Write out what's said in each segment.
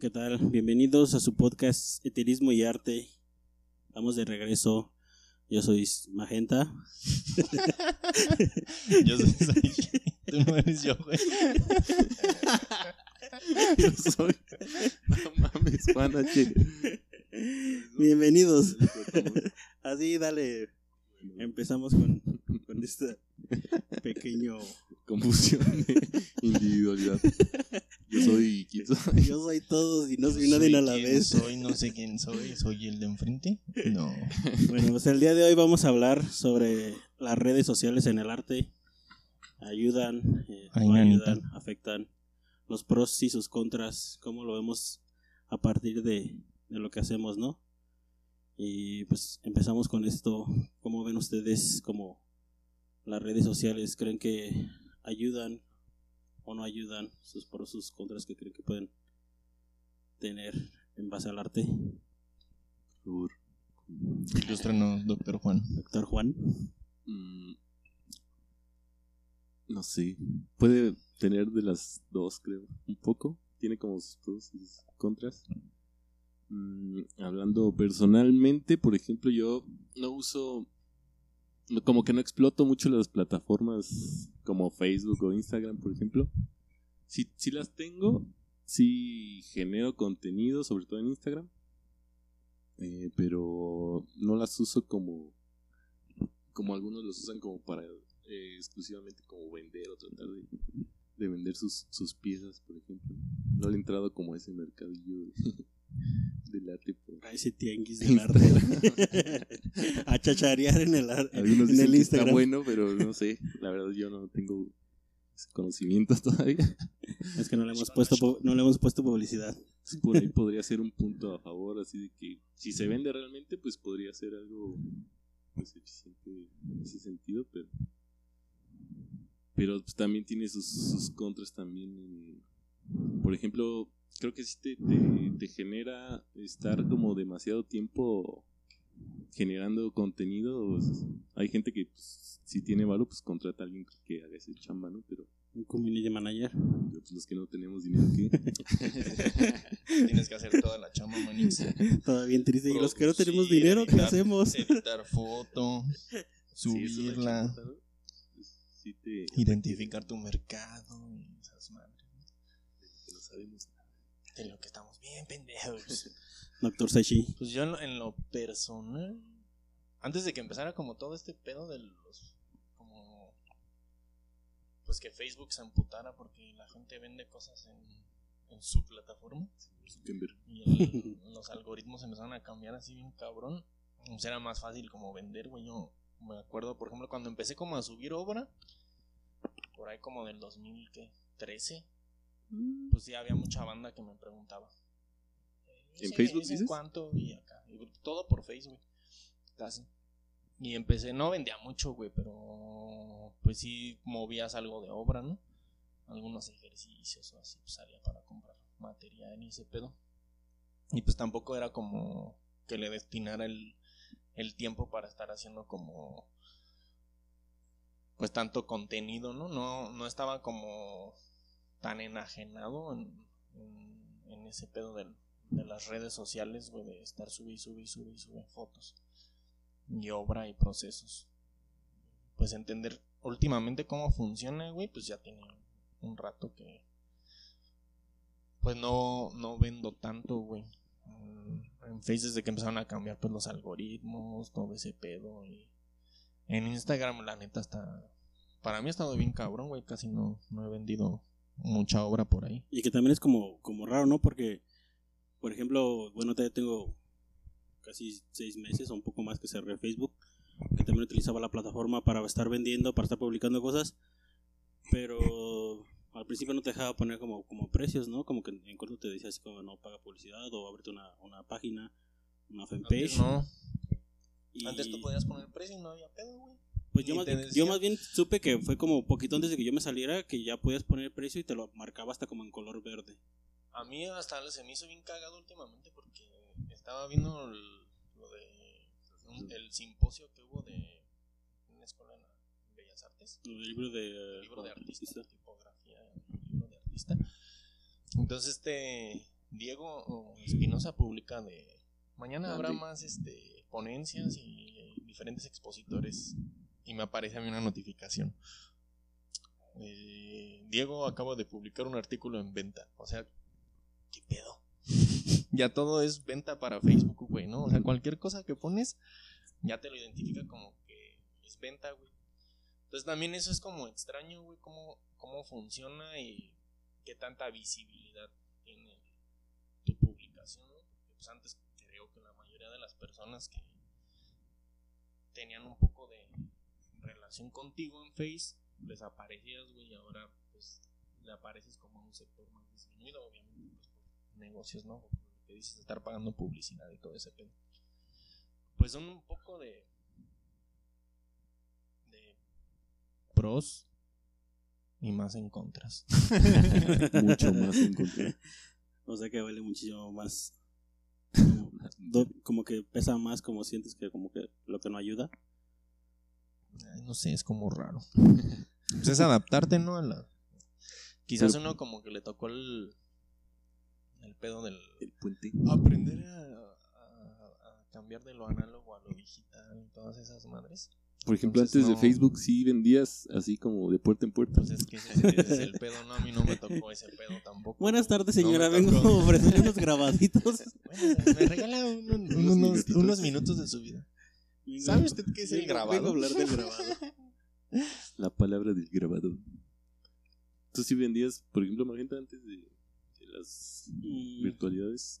¿Qué tal? Bienvenidos a su podcast Eterismo y Arte. Estamos de regreso. Yo soy Magenta. Yo soy. Tú no eres yo, güey. Yo soy. No mames. Bienvenidos. Así, dale. Empezamos con, con este pequeño. Confusión de individualidad. Yo soy. ¿Quién soy? Yo soy todos y no soy Yo nadie a la vez. Soy, no sé quién soy. ¿Soy el de enfrente? No. Bueno, pues el día de hoy vamos a hablar sobre las redes sociales en el arte. Ayudan, eh, Ay, ayudan, afectan. Los pros y sus contras, cómo lo vemos a partir de, de lo que hacemos, ¿no? Y pues empezamos con esto. ¿Cómo ven ustedes como las redes sociales? ¿Creen que ayudan o no ayudan? Sus pros, sus contras que creen que pueden tener en base al arte. Por- Ilústranos, doctor Juan. Doctor Juan. Mm, No sé. Puede tener de las dos, creo. Un poco. Tiene como sus pros y sus contras. Mm, hablando personalmente, por ejemplo, yo no uso. Como que no exploto mucho las plataformas como Facebook o Instagram, por ejemplo. Si, si las tengo, sí genero contenido, sobre todo en Instagram. Eh, pero no las uso como como algunos los usan como para eh, exclusivamente como vender o tratar de, de vender sus, sus piezas, por ejemplo. No le he entrado como a ese mercadillo del arte. A ese tianguis del arte. a chacharear en el, ar- Algunos en dicen el que está Instagram. bueno, pero no sé. La verdad yo no tengo ese conocimiento todavía. Es que no le hemos puesto pu- no le hemos puesto publicidad. Por ahí podría ser un punto a favor, así de que si se vende realmente, pues podría ser algo pues, eficiente en ese sentido, pero pero pues, también tiene sus, sus contras también. en- por ejemplo, creo que sí te, te, te genera estar como demasiado tiempo generando contenido. hay gente que pues, si tiene valor, pues contrata a alguien que haga ese chamba, ¿no? Pero, Un community manager. pero, pues, los que no tenemos dinero, ¿qué? Tienes que hacer toda la chamba, manix. Todo bien triste. Y los que no tenemos dinero, ¿qué hacemos? Editar foto, Sí, subirla. Pues, sí te- identificar tu mercado y esas madres. que no sabemos. De lo que estamos bien pendejos. Doctor Sashi. Pues yo en lo, en lo personal, antes de que empezara como todo este pedo de los, como, pues que Facebook se amputara porque la gente vende cosas en, en su plataforma y el- los algoritmos empezaron a cambiar así bien cabrón, pues era más fácil como vender, güey, yo me acuerdo, por ejemplo, cuando empecé como a subir obra, por ahí como del 2013, pues sí había mucha banda que me preguntaba. ¿En "Ese- Facebook dices? cuánto? Y acá. y todo por Facebook, casi. Y empecé, no vendía mucho, güey, pero pues sí movías algo de obra, ¿no? Algunos ejercicios o así, pues salía para comprar material y ese pedo. Y pues tampoco era como que le destinara el, el tiempo para estar haciendo como pues tanto contenido, ¿no? No, no estaba como tan enajenado en, ese pedo de las redes sociales, güey, de estar subí, subí, subí, subí fotos y obra y procesos. Pues entender últimamente cómo funciona, güey, pues ya tiene un rato que pues no, no vendo tanto, güey. Mm, En Face desde que empezaron a cambiar pues los algoritmos, todo ese pedo y en Instagram la neta está para mí ha estado bien cabrón, güey, casi no, no he vendido mucha obra por ahí. Y que también es como, como raro, ¿no? Porque, por ejemplo, bueno, todavía tengo casi seis meses o un poco más que cerré Facebook, que también utilizaba la plataforma para estar vendiendo, para estar publicando cosas, pero al principio no te dejaba poner como, como precios, ¿no? Como que en corto te decía así como no paga publicidad o ábrete una, una página, una fanpage. Antes no, y- antes tú podías poner precio y no había pedo, güey. Pues yo más, yo más bien supe que fue como poquito antes de que yo me saliera que ya podías poner precio y te lo marcaba hasta como en color verde. A mí hasta se me hizo bien cagado últimamente porque estaba viendo el- lo de un- el simposio que hubo de una escuela en Bellas Artes, El libro de, libro de artista, tipografía, libro de artista. Entonces este Diego Espinosa publica de mañana habrá Andy. más este ponencias y diferentes expositores y me aparece a mí una notificación. Eh, Diego acaba de publicar un artículo en venta. O sea, ¿qué pedo? ya todo es venta para Facebook, güey, ¿no? O sea, cualquier cosa que pones ya te lo identifica como que es venta, güey. Entonces también eso es como extraño, güey, cómo, cómo funciona y qué tanta visibilidad tiene tu publicación, ¿no? Pues antes creo que la mayoría de las personas que tenían un poco de relación contigo en Face, les aparecías, güey, y ahora pues le apareces como a un sector más disminuido, obviamente, pues por negocios, ¿no? Por lo que dices, estar pagando publicidad y todo ese pedo. Pues son un poco de de pros y más en contras. Mucho más en contra. O sea que vale muchísimo más. Como que pesa más, como sientes que como que lo que no ayuda. Ay, no sé, es como raro. Pues es adaptarte, ¿no? A la... Quizás Pero- uno como que le tocó el, el pedo del... El puente. Aprender a, a- a cambiar de lo análogo a lo digital y todas esas madres. Por ejemplo, Entonces, antes de no. Facebook sí vendías así como de puerta en puerta. Pues es que ese, ese es el pedo, ¿no? A mí no me tocó ese pedo tampoco. Buenas tardes, No señora. me Vengo a ofrecerle unos grabaditos. Bueno, me regala un- un- Unos unos minutos de su vida. ¿Sabe usted qué es el grabado? Vengo a hablar del grabado. La palabra del grabado. Tú sí vendías, por ejemplo, Magenta antes de, de las Mm, virtualidades.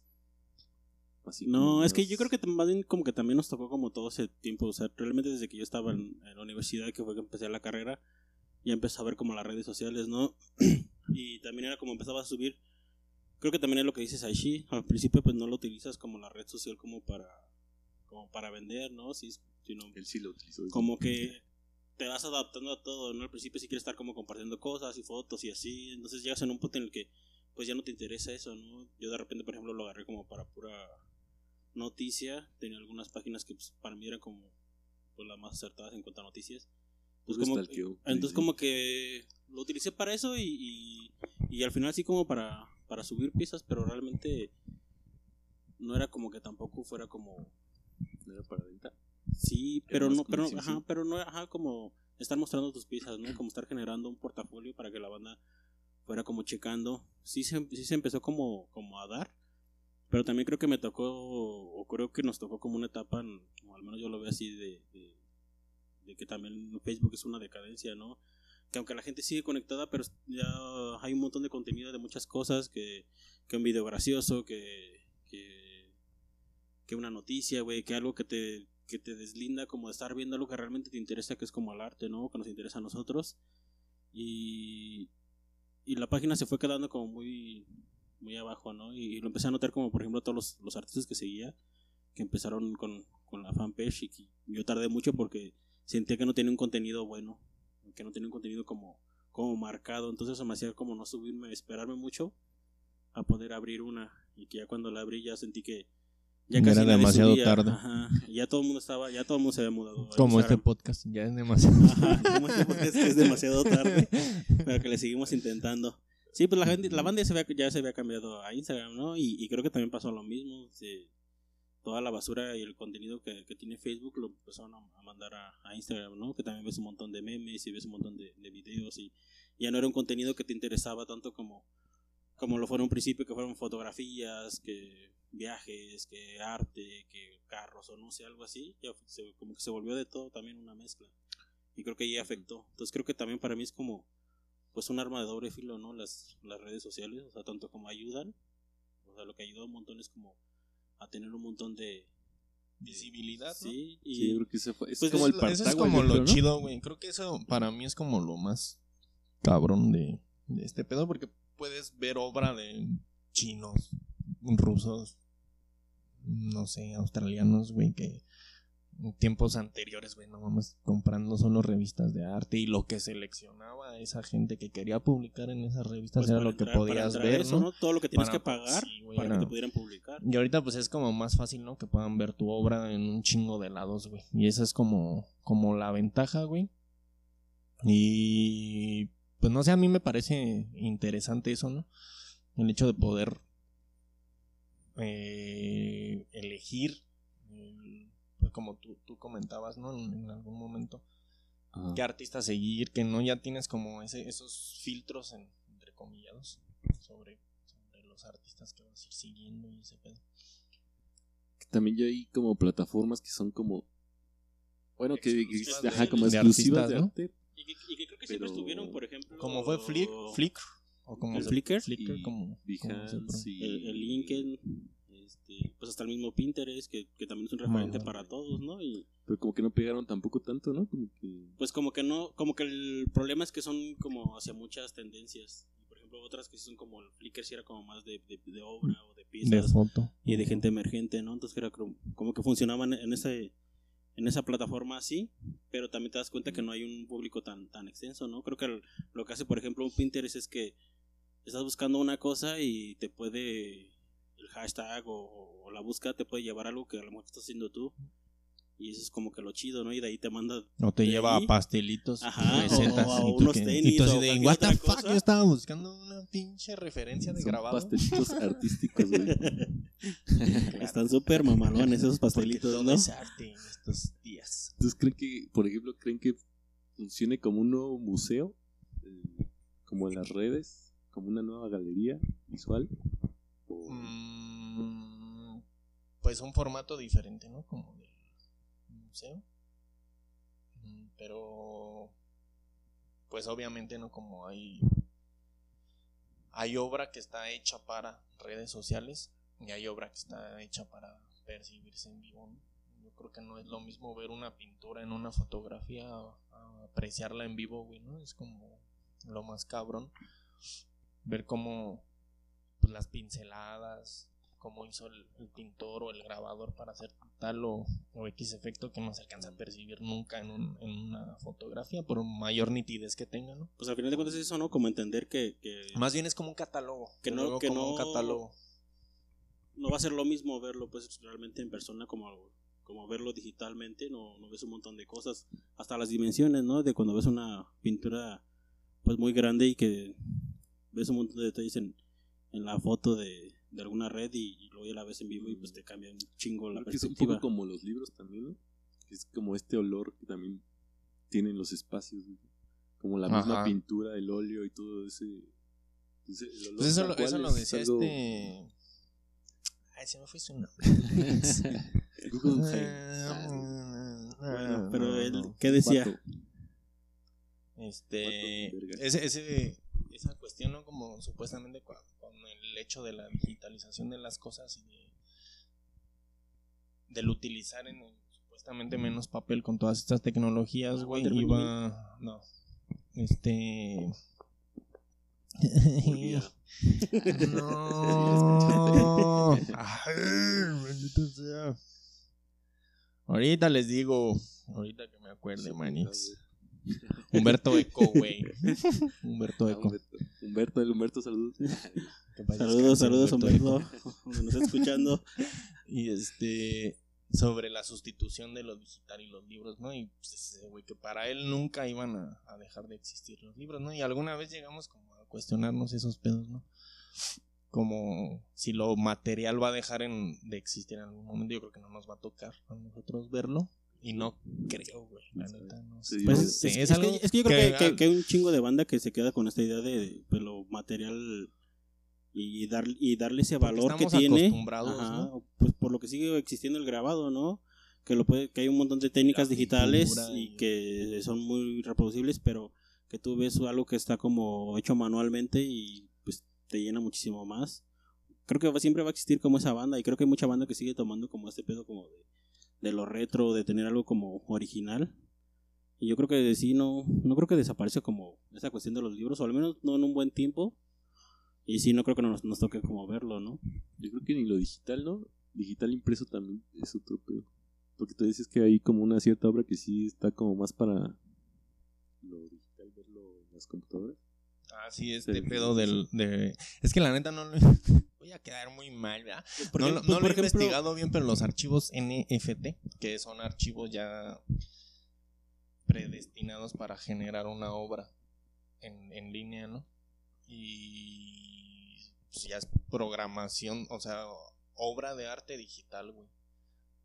Así No, es que yo creo que más bien como que también nos tocó como todo ese tiempo, o sea, realmente desde que yo estaba en, en la universidad, que fue que empecé la carrera, ya empecé a ver como las redes sociales, ¿no? y también era como empezaba a subir, creo que también es lo que dices Aishi, al principio pues no lo utilizas como la red social como para como para vender, ¿no? Sí, sino Él sí lo utilizó. como que te vas adaptando a todo, ¿no? Al principio sí quieres estar como compartiendo cosas y fotos y así, entonces llegas en un punto en el que pues ya no te interesa eso, ¿no? Yo de repente, por ejemplo, lo agarré como para pura noticia, tenía algunas páginas que pues, para mí eran como pues, las más acertadas en cuanto a noticias. Pues Puro como, stalkeo, entonces sí. como que lo utilicé para eso y, y, y al final sí como para, para subir piezas, pero realmente no era como que tampoco fuera como ¿No era para venta? Sí, pero no, pero, ajá, pero no, ajá, como estar mostrando tus piezas, ¿no? Como estar generando un portafolio para que la banda fuera como checando. Sí se, sí se empezó como, como a dar, pero también creo que me tocó, o creo que nos tocó como una etapa, o al menos yo lo veo así, de, de, de que también Facebook es una decadencia, ¿no? Que aunque la gente sigue conectada, pero ya hay un montón de contenido de muchas cosas, que, que un video gracioso, que, que, que una noticia, güey, que algo que te, que te deslinda como de estar viendo algo que realmente te interesa, que es como el arte, ¿no? Que nos interesa a nosotros. Y, y la página se fue quedando como muy, muy abajo, ¿no? Y, lo empecé a notar como, por ejemplo, todos los, los artistas que seguía, que empezaron con, con la fanpage y que yo tardé mucho porque sentía que no tenía un contenido bueno, que no tenía un contenido como, como marcado, entonces eso me hacía como no subirme, esperarme mucho a poder abrir una y que ya cuando la abrí ya sentí que ya Ya era nadie demasiado subía, tarde. ajá, ya todo el mundo estaba, ya todo el mundo se había mudado. a Como este podcast, ya es demasiado. Ajá, como este podcast que es demasiado tarde, pero que le seguimos intentando. Sí, pues la, gente, la banda ya se, había, ya se había cambiado a Instagram, ¿no? Y, y creo que también pasó lo mismo. se- toda la basura y el contenido que, que tiene Facebook lo empezaron a, a mandar a, a Instagram, ¿no? Que también ves un montón de memes y ves un montón de, de videos y ya no era un contenido que te interesaba tanto como, como lo fue en un principio, que fueron fotografías, que viajes, que arte, que carros o no sé, algo así. Ya se- como que se volvió de todo también una mezcla. Y creo que ahí afectó. Entonces creo que también para mí es como pues un arma de doble filo, ¿no? Las, las redes sociales, o sea, tanto como ayudan, o sea, lo que ayuda un montón es como a tener un montón de Visibilidad, ¿no? Sí, y Sí, yo creo que ese fue, es Pues como es el Eso es como lo creo, ¿no? chido, güey. Creo que eso para mí es como lo más cabrón de, de este pedo, porque puedes ver obra de chinos, rusos, no sé, australianos, güey, que en tiempos anteriores, güey, no mames, comprando solo revistas de arte y lo que seleccionaba esa gente que quería publicar en esas revistas pues, era lo que entrar- podías ver, eso, ¿no? Todo lo que tienes Para- que pagar sí, güey, para que te pudieran publicar. Y ahorita pues es como más fácil, ¿no? Que puedan ver tu obra en un chingo de lados, güey. Y esa es como, como la ventaja, güey. Y pues no sé, a mí me parece interesante eso, ¿no? El hecho de poder eh, elegir, el- pues como tú, tú comentabas, ¿no? En, en algún momento, Ajá. qué artista seguir, que no ya tienes como ese, esos filtros, en, entre comillados, sobre, sobre los artistas que vas a ir siguiendo y ese pedo. También ya hay como plataformas que son como. Bueno, que, Exclusivas que- ajá, de- como de exclusivas de arte. Y que, y que creo que siempre Pero- estuvieron, por ejemplo. Como fue Flick, Flickr, o como ¿El Flickr? Flickr, y como, Behance y- El, el LinkedIn, este, pues hasta el mismo Pinterest, que, que también es un referente para todos, ¿no? Y Pero como que no pegaron tampoco tanto, ¿no? Como que. pues como que no, como que el problema es que son como hacia muchas tendencias. Y por ejemplo, otras que sí son como el Flickr, sí era como más de, de, de obra o de de piezas foto. y de gente emergente, ¿no? Entonces era como, como que funcionaban en ese en esa plataforma así, pero también te das cuenta que no hay un público tan tan extenso, ¿no? Creo que el- lo que hace, por ejemplo, un Pinterest es que estás buscando una cosa y te puede el hashtag o, o la búsqueda te puede llevar a algo que a lo mejor estás haciendo tú. Y eso es como que lo chido, ¿no? Y de ahí te manda O te lleva ahí. a pastelitos, Ajá, recetas. o a y tú unos que- tenis, y tú así o de, cualquier what the otra fuck, cosa". yo estaba buscando una pinche referencia de Son grabado. pastelitos artísticos, güey. Están súper mamalones esos pastelitos, todo ¿no? es arte en estos días. Entonces, ¿creen que, por ejemplo, creen que funcione como un nuevo museo? Eh, como en las redes, como una nueva galería visual. Mm, pues un formato diferente, ¿no? Como del museo. Mm, Pero, pues obviamente no como hay... Hay obra que está hecha para redes sociales y hay obra que está hecha para percibirse en vivo. ¿no? Yo creo que no es lo mismo ver una pintura en una fotografía a apreciarla en vivo, güey, ¿no? Es como lo más cabrón. Ver cómo pues, las pinceladas, cómo hizo el, el pintor o el grabador para hacer tal o, o X efecto que no se alcanza a percibir nunca en, un- en una fotografía, por mayor nitidez que tenga, ¿no? Pues al final de cuentas es eso, ¿no? Como entender que, que Más bien es como un catálogo. Que no- que como un no- catálogo. no va a ser lo mismo verlo pues realmente en persona como, como verlo digitalmente, no, no ves un montón de cosas, hasta las dimensiones, ¿no? De cuando ves una pintura pues muy grande y que ves un montón de detalles en, en la foto de, de alguna red y, y luego ya la ves en vivo y pues te cambia un chingo la Creo que es un perspectiva. poco como los libros también, ¿no? Es como este olor que también tienen los espacios, güey. Como la misma Ajá. pintura, el óleo y todo ese. ese- el olor Pues eso, lo, eso lo es decía algo- este... Ay, se me fue su nombre. Bueno, pero él, no. ¿qué decía? Este, ese, ese, esa cuestión, ¿no? Como supuestamente con, con el hecho de la digitalización de las cosas y de del utilizar en el- supuestamente menos papel con todas estas tecnologías, Ah, güey, Walter iba, no, este, no, Ay, sea. Ahorita les digo, ahorita que me acuerde, manix. Humberto Eco, güey. Humberto Eco. Humberto. El Humberto, saludos. Saludos, saludos Humberto nos está escuchando. Y este sobre la sustitución de lo digital y los libros, ¿no? Y pues ese güey que para él nunca iban a, a dejar de existir los libros, ¿no? Y alguna vez llegamos como a cuestionarnos esos pedos, ¿no? Como si lo material va a dejar en, de existir en algún momento, yo creo que no nos va a tocar a nosotros verlo. Y no creo, güey. La neta, no sé. Sí, Pues es, es- algo que, es que yo creo que, que- que- que hay un chingo de banda que se queda con esta idea de, pues, lo material y, dar, y darle ese valor que tiene. acostumbrados, ¿no? Pues por lo que sigue existiendo el grabado, ¿no? Que, lo puede, que hay un montón de técnicas La digitales pintura y y- que son muy reproducibles, pero que tú ves algo que está como hecho manualmente y pues te llena muchísimo más. Creo que va- siempre va a existir como esa banda y creo que hay mucha banda que sigue tomando como este pedo como de, de lo retro, de tener algo como original. Y yo creo que sí, no, no creo que desaparece como esa cuestión de los libros, o al menos no en un buen tiempo. Y sí, no creo que nos, nos toque como verlo, ¿no? Yo creo que ni lo digital, ¿no? Digital impreso también es otro pedo. Porque tú dices que hay como una cierta obra que sí está como más para lo digital, verlo en las computadoras. Ah, sí, este Sí, pedo sí, del... De... Es que la neta no lo... Voy a quedar muy mal, ¿verdad? No pues, no lo he ejemplo- investigado bien, pero los archivos NFT, que son archivos ya predestinados para generar una obra en, en línea, ¿no? Y pues, ya es programación, o sea, obra de arte digital, güey.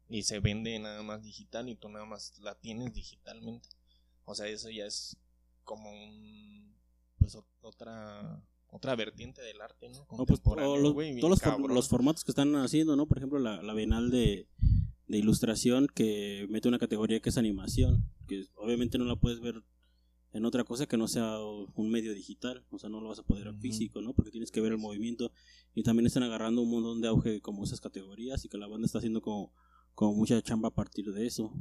Y se vende nada más digital y tú nada más la tienes digitalmente. O sea, eso ya es como un pues otra otra vertiente del arte, ¿no? O, pues, todos los, formatos que están haciendo, ¿no? Por ejemplo, la, la Bienal de, de Ilustración que mete una categoría que es animación, que obviamente no la puedes ver en otra cosa que no sea un medio digital, o sea, no lo vas a poder ver físico, ¿no? Porque tienes que ver el movimiento y también están agarrando un montón de auge como esas categorías y que la banda está haciendo como, como mucha chamba a partir de eso.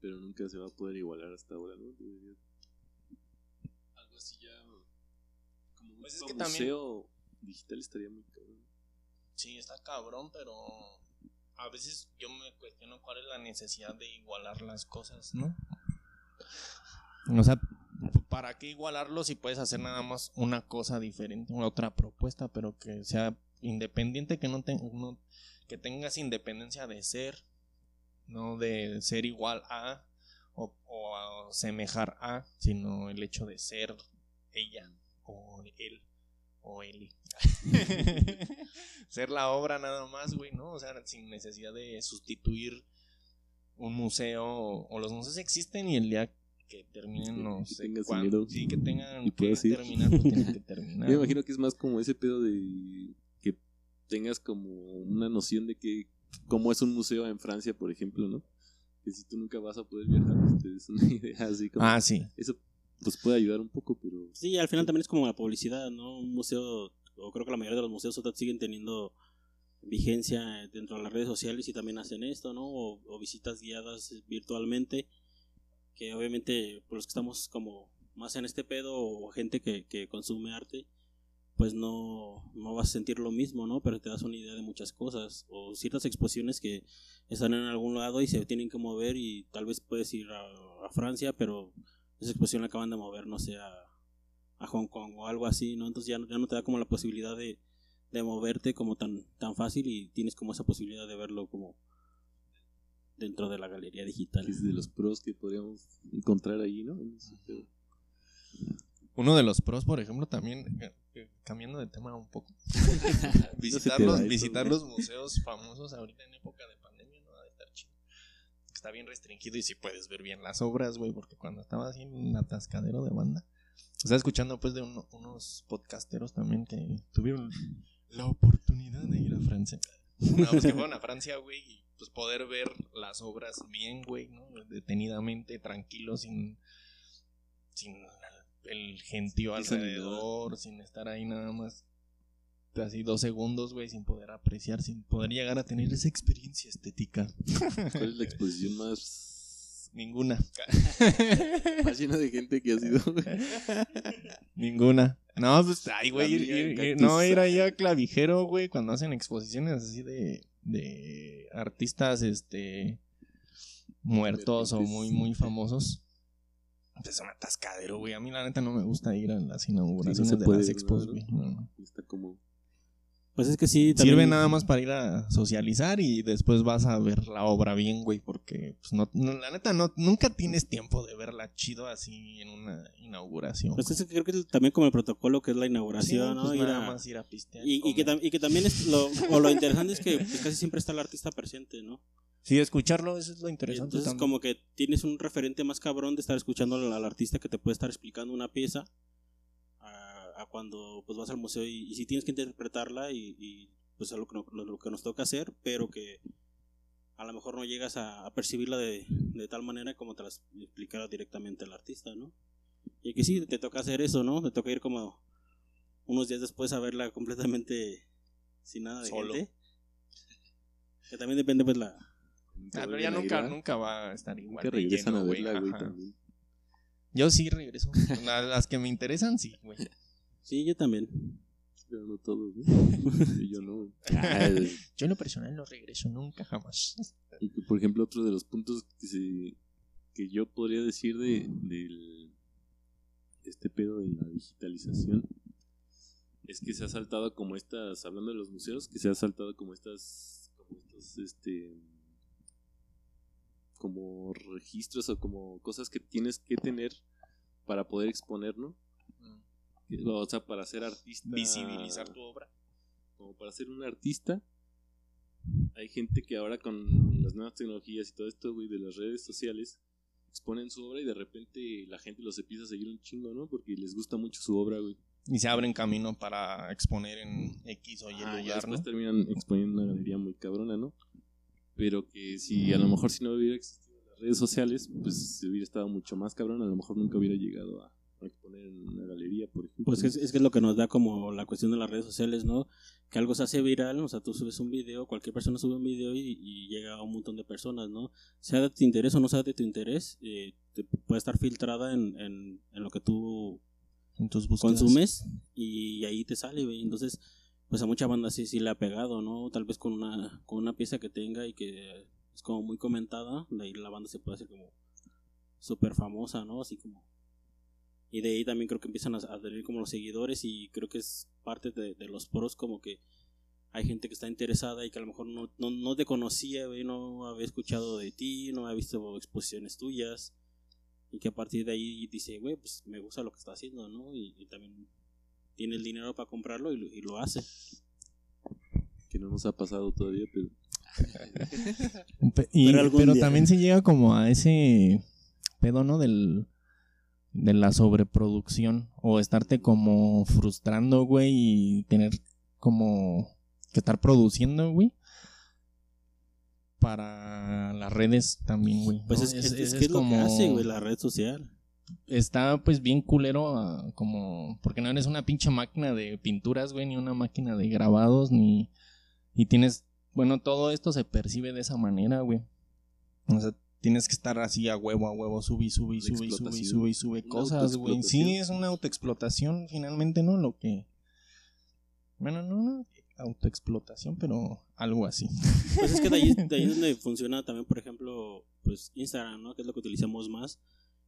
Pero nunca se va a poder igualar hasta ahora, ¿no? Algo así ya como un pues museo digital estaría muy cabrón. Sí, está cabrón, pero a veces yo me cuestiono cuál es la necesidad de igualar las cosas, ¿no? O sea, ¿para qué igualarlo si puedes hacer nada más una cosa diferente, una otra propuesta, pero que sea independiente, que no, que tengas independencia de ser, no de ser igual a o, o semejar a, sino el hecho de ser ella o él o Eli. Ser la obra nada más, güey, ¿no? O sea, sin necesidad de sustituir un museo o, los museos existen y el día que terminen no sé cuándo, sí, que tengan que terminar, pues tienen que terminar. Yo me imagino que es más como ese pedo de que tengas como una noción de que cómo es un museo en Francia, por ejemplo, ¿no? Que si tú nunca vas a poder viajar, pues una idea así como Ah, sí. Eso pues puede ayudar un poco, pero... Sí, al final también es como la publicidad, ¿no? Un museo, o creo que la mayoría de los museos siguen teniendo vigencia dentro de las redes sociales y también hacen esto, ¿no? O, visitas guiadas virtualmente, que obviamente por los que estamos como más en este pedo o gente que, que consume arte, pues no, no vas a sentir lo mismo, ¿no? Pero te das una idea de muchas cosas o ciertas exposiciones que están en algún lado y se tienen que mover y tal vez puedes ir a Francia, pero esa exposición la acaban de mover, no sé, a, Hong Kong o algo así, ¿no? Entonces ya, ya no te da como la posibilidad de, de moverte como tan, tan fácil y tienes como esa posibilidad de verlo como dentro de la galería digital. Es de los pros que podríamos encontrar ahí, ¿no? Uno de los pros, por ejemplo, también, eh, eh, cambiando de tema un poco, visitar, los, visitar los museos famosos ahorita en época de está bien restringido y si puedes ver bien las obras, güey, porque cuando estaba así en un atascadero de banda, estaba escuchando pues de unos podcasteros también que tuvieron la oportunidad de ir a Francia. No, pues que fueron a Francia, güey, y pues poder ver las obras bien, güey, ¿no? Detenidamente, tranquilo, sin, sin el gentío alrededor, sin estar ahí nada más así dos segundos, güey, sin poder apreciar, sin poder llegar a tener esa experiencia estética. ¿Cuál es la exposición más? Ninguna. más llena de gente que ha sido, Ninguna. No, pues, ay, güey, no ir ahí a clavijero, güey, cuando hacen exposiciones así de, de artistas, este, muertos o muy, muy famosos. Es un atascadero, güey. A mí la neta no me gusta ir a las inauguraciones de las expos, güey. Está como pues es que sí. Sirve nada más para ir a socializar y después vas a ver la obra bien, güey, porque pues no, la neta no, nunca tienes tiempo de verla chido así en una inauguración. Pues es que creo que es también como el protocolo que es la inauguración, ¿no? Pues nada más ir a pistear. Y, y, que, y que también es lo, o lo interesante es que pues, casi siempre está el artista presente, ¿no? Sí, escucharlo, eso es lo interesante. Entonces, como que tienes un referente más cabrón de estar escuchando al artista que te puede estar explicando una pieza a cuando pues vas al museo y, si tienes que interpretarla y, pues es lo que, lo, que nos toca hacer, pero que a lo mejor no llegas a, percibirla de, de, tal manera como te la explicara directamente el artista, ¿no? Y que sí, te toca hacer eso, ¿no? Te toca ir como unos días después a verla completamente sin nada de gente. Que también depende pues la... Ah, pero ya nunca, nunca va a estar igual. Que regresan a verla, güey, Yo sí regreso. las que me interesan, sí, güey. Sí, yo también. Pero no todos, ¿no? yo no. yo en lo personal no regreso nunca, jamás. Y por ejemplo, otro de los puntos que, se, que yo podría decir de, del este pedo de la digitalización es que se ha saltado como estas, hablando de los museos, que se ha saltado como estas, como estos, este, como registros o como cosas que tienes que tener para poder exponer, ¿no? O sea, para ser artista. Visibilizar tu obra. como para ser un artista, hay gente que ahora con las nuevas tecnologías y todo esto, güey, de las redes sociales, exponen su obra y de repente la gente los empieza a seguir un chingo, ¿no? Porque les gusta mucho su obra, güey. Y se abren camino para exponer en X o Y Ah, lugar, ¿no? después terminan exponiendo una galería muy cabrona, ¿no? Pero que si a lo mejor si no hubiera existido las redes sociales, pues hubiera estado mucho más cabrón, a lo mejor nunca hubiera llegado a, a exponer en una galería, por ejemplo. Pues es, es que es lo que nos da como la cuestión de las redes sociales, ¿no? Que algo se hace viral, o sea, tú subes un video, cualquier persona sube un video y, y llega a un montón de personas, ¿no? Sea de tu interés o no sea de tu interés, eh, te puede estar filtrada en, en, en lo que tú En tus búsquedas. consumes y ahí te sale, güey. Entonces, pues a mucha banda sí, sí le ha pegado, ¿no? Tal vez con una, con una pieza que tenga y que es como muy comentada, de ahí la banda se puede hacer como súper famosa, ¿no? Así como... Y de ahí también creo que empiezan a, a tener como los seguidores y creo que es parte de, de los pros como que hay gente que está interesada y que a lo mejor no, no, no te conocía, güey, no había escuchado de ti, no había visto exposiciones tuyas y que a partir de ahí dice, güey, pues me gusta lo que está haciendo, ¿no? Y, y también tiene el dinero para comprarlo y lo, y lo hace. que no nos ha pasado todavía, pero y- Pero también se llega como a ese pedo, ¿no? Del, de la sobreproducción. O estarte como frustrando, güey, y tener como que estar produciendo, güey. Para las redes también, güey. Pues ¿no? es, es, es que es lo que hace, güey, la red social. está pues bien culero a- como porque no eres una pinche máquina de pinturas, güey, ni una máquina de grabados ni y tienes bueno, todo esto se percibe de esa manera, güey. O sea, tienes que estar así a huevo a huevo, sube sube sube sube sube sube cosas, güey. Sí, es una autoexplotación finalmente, ¿no? Lo que bueno, no, no autoexplotación, pero algo así. Pues es que de ahí, de ahí es donde funciona también, por ejemplo, pues Instagram, ¿no? Que es lo que utilizamos más.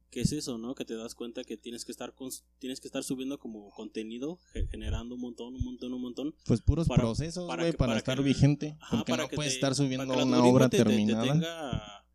Que es eso, ¿no? Que te das cuenta que tienes que estar cons- tienes que estar subiendo como contenido, ge- generando un montón, un montón, un montón. Pues puros Para- procesos, güey, para, para estar que- vigente. Ajá, porque no puedes te- estar subiendo una obra te- te- te terminada. tenga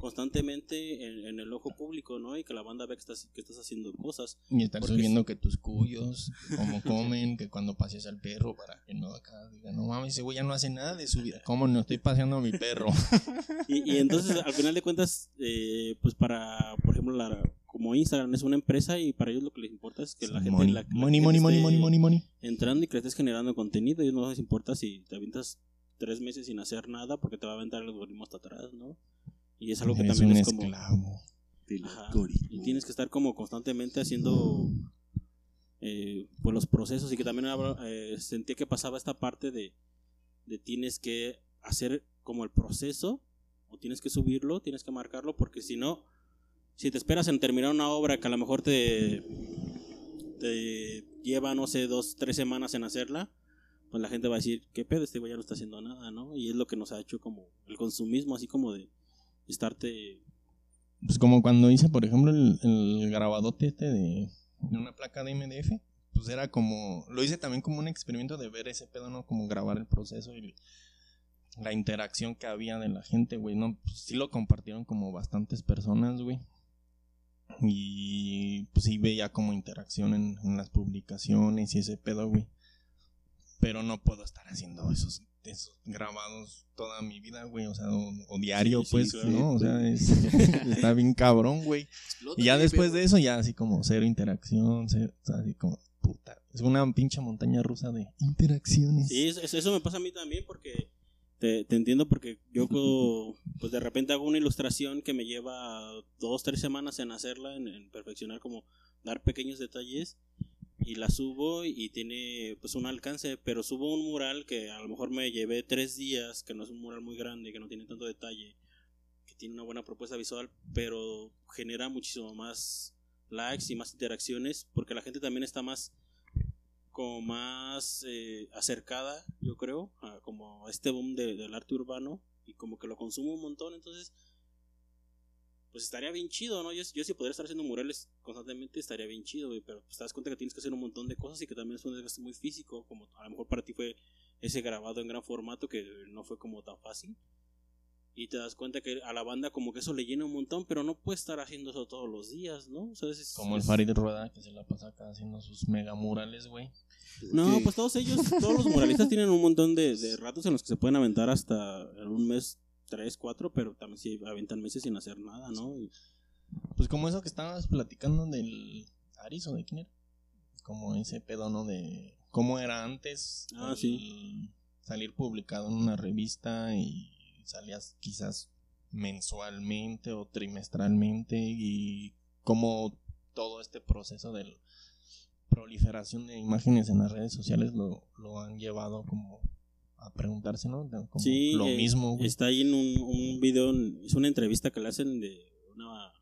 constantemente en, en el ojo público, ¿no? Y que la banda vea que estás, que estás haciendo cosas. Y estar subiendo que tus cuyos, cómo comen, que cuando pases al perro, para que no acá diga, no mames, ese güey ya no hace nada de su vida. ¿Cómo no estoy paseando a mi perro? Y, y entonces, al final de cuentas, eh, pues para, por ejemplo, la, como Instagram es una empresa y para ellos lo que les importa es que la gente, money. la- la money, gente money, money, esté money, money, money. entrando y que estés generando contenido. Y no les importa si te avientas tres meses sin hacer nada porque te va a aventar el algoritmo hasta atrás, ¿no? Y es algo que Eres también un es como... esclavo. del Ajá. Y tienes que estar como constantemente haciendo eh, pues los procesos y que también eh, sentí que pasaba esta parte de, de tienes que hacer como el proceso o tienes que subirlo, tienes que marcarlo porque si no, si te esperas en terminar una obra que a lo mejor te, te lleva, no sé, dos, tres semanas en hacerla, pues la gente va a decir, ¿qué pedo? Este güey ya no está haciendo nada, ¿no? Y es lo que nos ha hecho como el consumismo, así como de estarte Pues como cuando hice, por ejemplo, el, el grabadote este de, una placa de MDF. Pues era como, lo hice también como un experimento de ver ese pedo, ¿no? Como grabar el proceso y la interacción que había de la gente, güey, ¿no? Pues sí lo compartieron como bastantes personas, güey. Y pues sí veía como interacción en, en las publicaciones y ese pedo, güey. Pero no puedo estar haciendo esos, esos grabados toda mi vida, güey. O sea, o, o diario, Sí, sí, pues, claro. ¿no? O sea, es- está bien cabrón, güey. Y ya después de eso, ya así como cero interacción, cero- o sea, así como, puta. Es una pinche montaña rusa de interacciones. Sí, eso, eso- me pasa a mí también porque te, te entiendo porque yo co- pues de repente hago una ilustración que me lleva dos, tres semanas en hacerla, en, en perfeccionar como dar pequeños detalles y la subo y tiene pues un alcance, pero subo un mural que a lo mejor me llevé tres días, que no es un mural muy grande, que no tiene tanto detalle, que tiene una buena propuesta visual, pero genera muchísimo más likes y más interacciones porque la gente también está más como más eh, acercada, yo creo, a como este boom de- del arte urbano y como que lo consumo un montón, entonces pues estaría bien chido, ¿no? Yo, yo si podría estar haciendo murales constantemente estaría bien chido, güey, pero pues te das cuenta que tienes que hacer un montón de cosas y que también es un desgaste muy físico, como a lo mejor para ti fue ese grabado en gran formato que no fue como tan fácil. y te das cuenta que a la banda como que eso le llena un montón, pero no puede estar haciendo eso todos los días, ¿no? O sea, es- Como el es- Farid Rueda, que se la pasa acá haciendo sus mega murales, güey. No, pues todos ellos, todos los muralistas tienen un montón de, de ratos en los que se pueden aventar hasta en un mes, tres, cuatro, pero también sí aventan meses sin hacer nada, ¿no? Y- Pues como eso que estabas platicando del Aris o de quién era. Como ese pedo, ¿no? De cómo era antes. Ah, sí. Salir publicado en una revista y salías quizás mensualmente o trimestralmente y cómo todo este proceso de proliferación de imágenes en las redes sociales lo, lo han llevado como a preguntarse, ¿no? Como sí, lo eh, mismo, güey. Está ahí en un, un video, es una entrevista que le hacen de una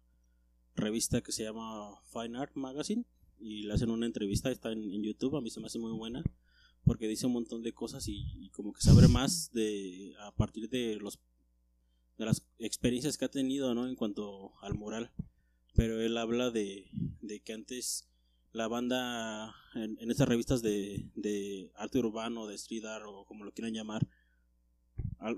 revista que se llama Fine Art Magazine y le hacen una entrevista, está en, en YouTube, a mí se me hace muy buena porque dice un montón de cosas y, y como que se abre más de a partir de los de las experiencias que ha tenido, ¿no? En cuanto al mural. Pero él habla de, de que antes la banda en, en estas revistas de, de arte urbano, de street art o como lo quieran llamar,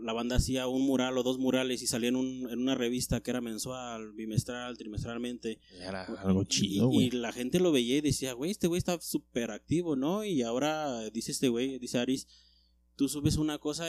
la banda hacía un mural o dos murales y salía en, un- en una revista que era mensual, bimestral, trimestralmente. Era algo Y- chido, y, güey. la gente lo veía y decía, güey, este güey está súper activo, ¿no? Y ahora dice este güey, dice Aris, tú subes una cosa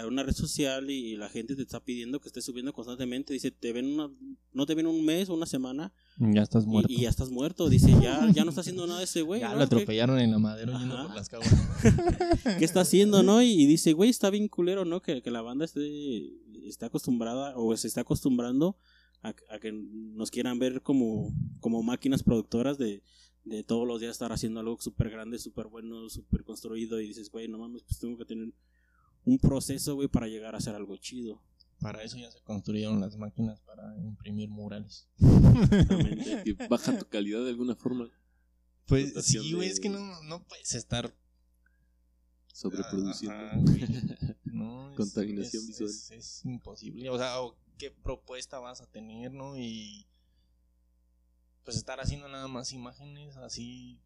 a una red social y la gente te está pidiendo que estés subiendo constantemente. Dice, te ven una, no te ven un mes o una semana Ya estás muerto. y, ya estás muerto. Dice, ya, ya no está haciendo nada ese güey. ya ¿no? lo ¿Qué- atropellaron en la madera yendo por las. ¿Qué está haciendo, no? Y, y dice, güey, está bien culero, ¿no? Que, que la banda esté, esté acostumbrada o se está acostumbrando a, a que nos quieran ver como, como máquinas productoras de, de todos los días estar haciendo algo súper grande, súper bueno, súper construido. Y dices, güey, no mames, pues tengo que tener un proceso, güey, para llegar a hacer algo chido. Para eso ya se construyeron las máquinas para imprimir murales. Exactamente. Que baja tu calidad de alguna forma. Pues sí, güey, de- es que no, no puedes estar Sobreproduciendo. Ajá, güey. No, es- Contaminación es- visual. Es, es imposible. O sea, qué propuesta vas a tener, ¿no? Y pues estar haciendo nada más imágenes así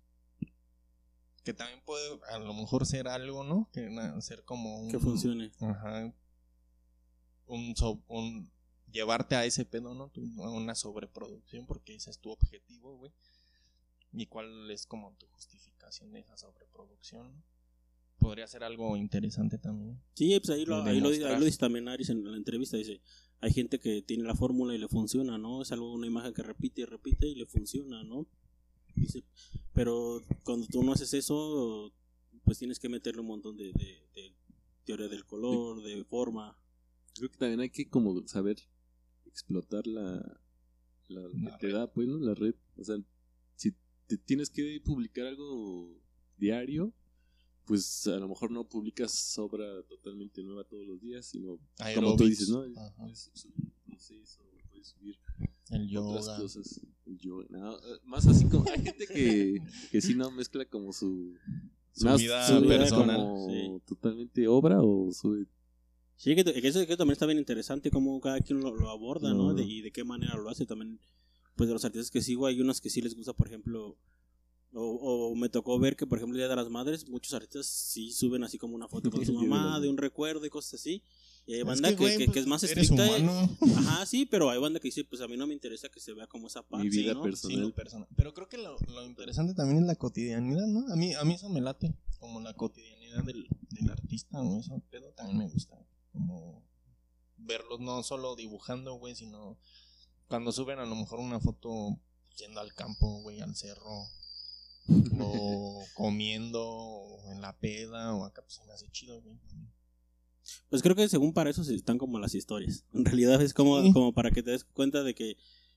que también puede a lo mejor ser algo, ¿no? Que na- ser como un que funcione. Ajá. Un, so- un llevarte a ese pedo, ¿no? Tu- a una sobreproducción porque ese es tu objetivo, güey. ¿Y cuál es como tu justificación de esa sobreproducción? ¿no? Podría ser algo interesante también. Sí, pues ahí lo, ahí lo, ahí demostrar. lo dice también Aris en la entrevista. Dice, hay gente que tiene la fórmula y le funciona, ¿no? Es algo, una imagen que repite y repite y le funciona, ¿no? Dice, pero cuando tú no haces eso, pues tienes que meterle un montón de, de- de teoría del color, de forma. Creo que también hay que como saber explotar la, la, lo La que te red. da, pues, ¿no? La red. O sea, si te tienes que publicar algo diario, pues a lo mejor no publicas obra totalmente nueva todos los días, sino como tú dices, ¿no? Puedes subir puedes subir El otras yoga. cosas. El yoga, no, eh, más así como hay gente que, que sí no mezcla como su, Su más vida su personal, como sí. totalmente obra o su Sí, que, que eso, que también está bien interesante cómo cada quien lo, lo aborda, ¿no? No. De- y de qué manera lo hace también. Pues de los artistas que sigo, hay unos que sí les gusta, por ejemplo, o, o me tocó ver que, por ejemplo, el Día de las Madres, muchos artistas sí suben así como una foto con su mamá, de un recuerdo y cosas así. Y hay Es banda que, que- pues, que es más eres estricta. eh. humano. Ajá, sí, pero hay banda que dice, pues a mí no me interesa que se vea como esa parte, Mi vida ¿no? personal. Sí, lo personal. Pero creo que lo, lo interesante también es la cotidianidad, ¿no? A mí, a mí eso me late. Como la cotidianidad del, del artista o eso, pero también me gusta. Como verlos no solo dibujando, güey, sino cuando suben a lo mejor una foto yendo al campo, güey, al cerro. O comiendo o en la peda o acá, pues se me hace chido, güey. Pues creo que según para eso están como las historias. En realidad es como, Sí. como para que te des cuenta de que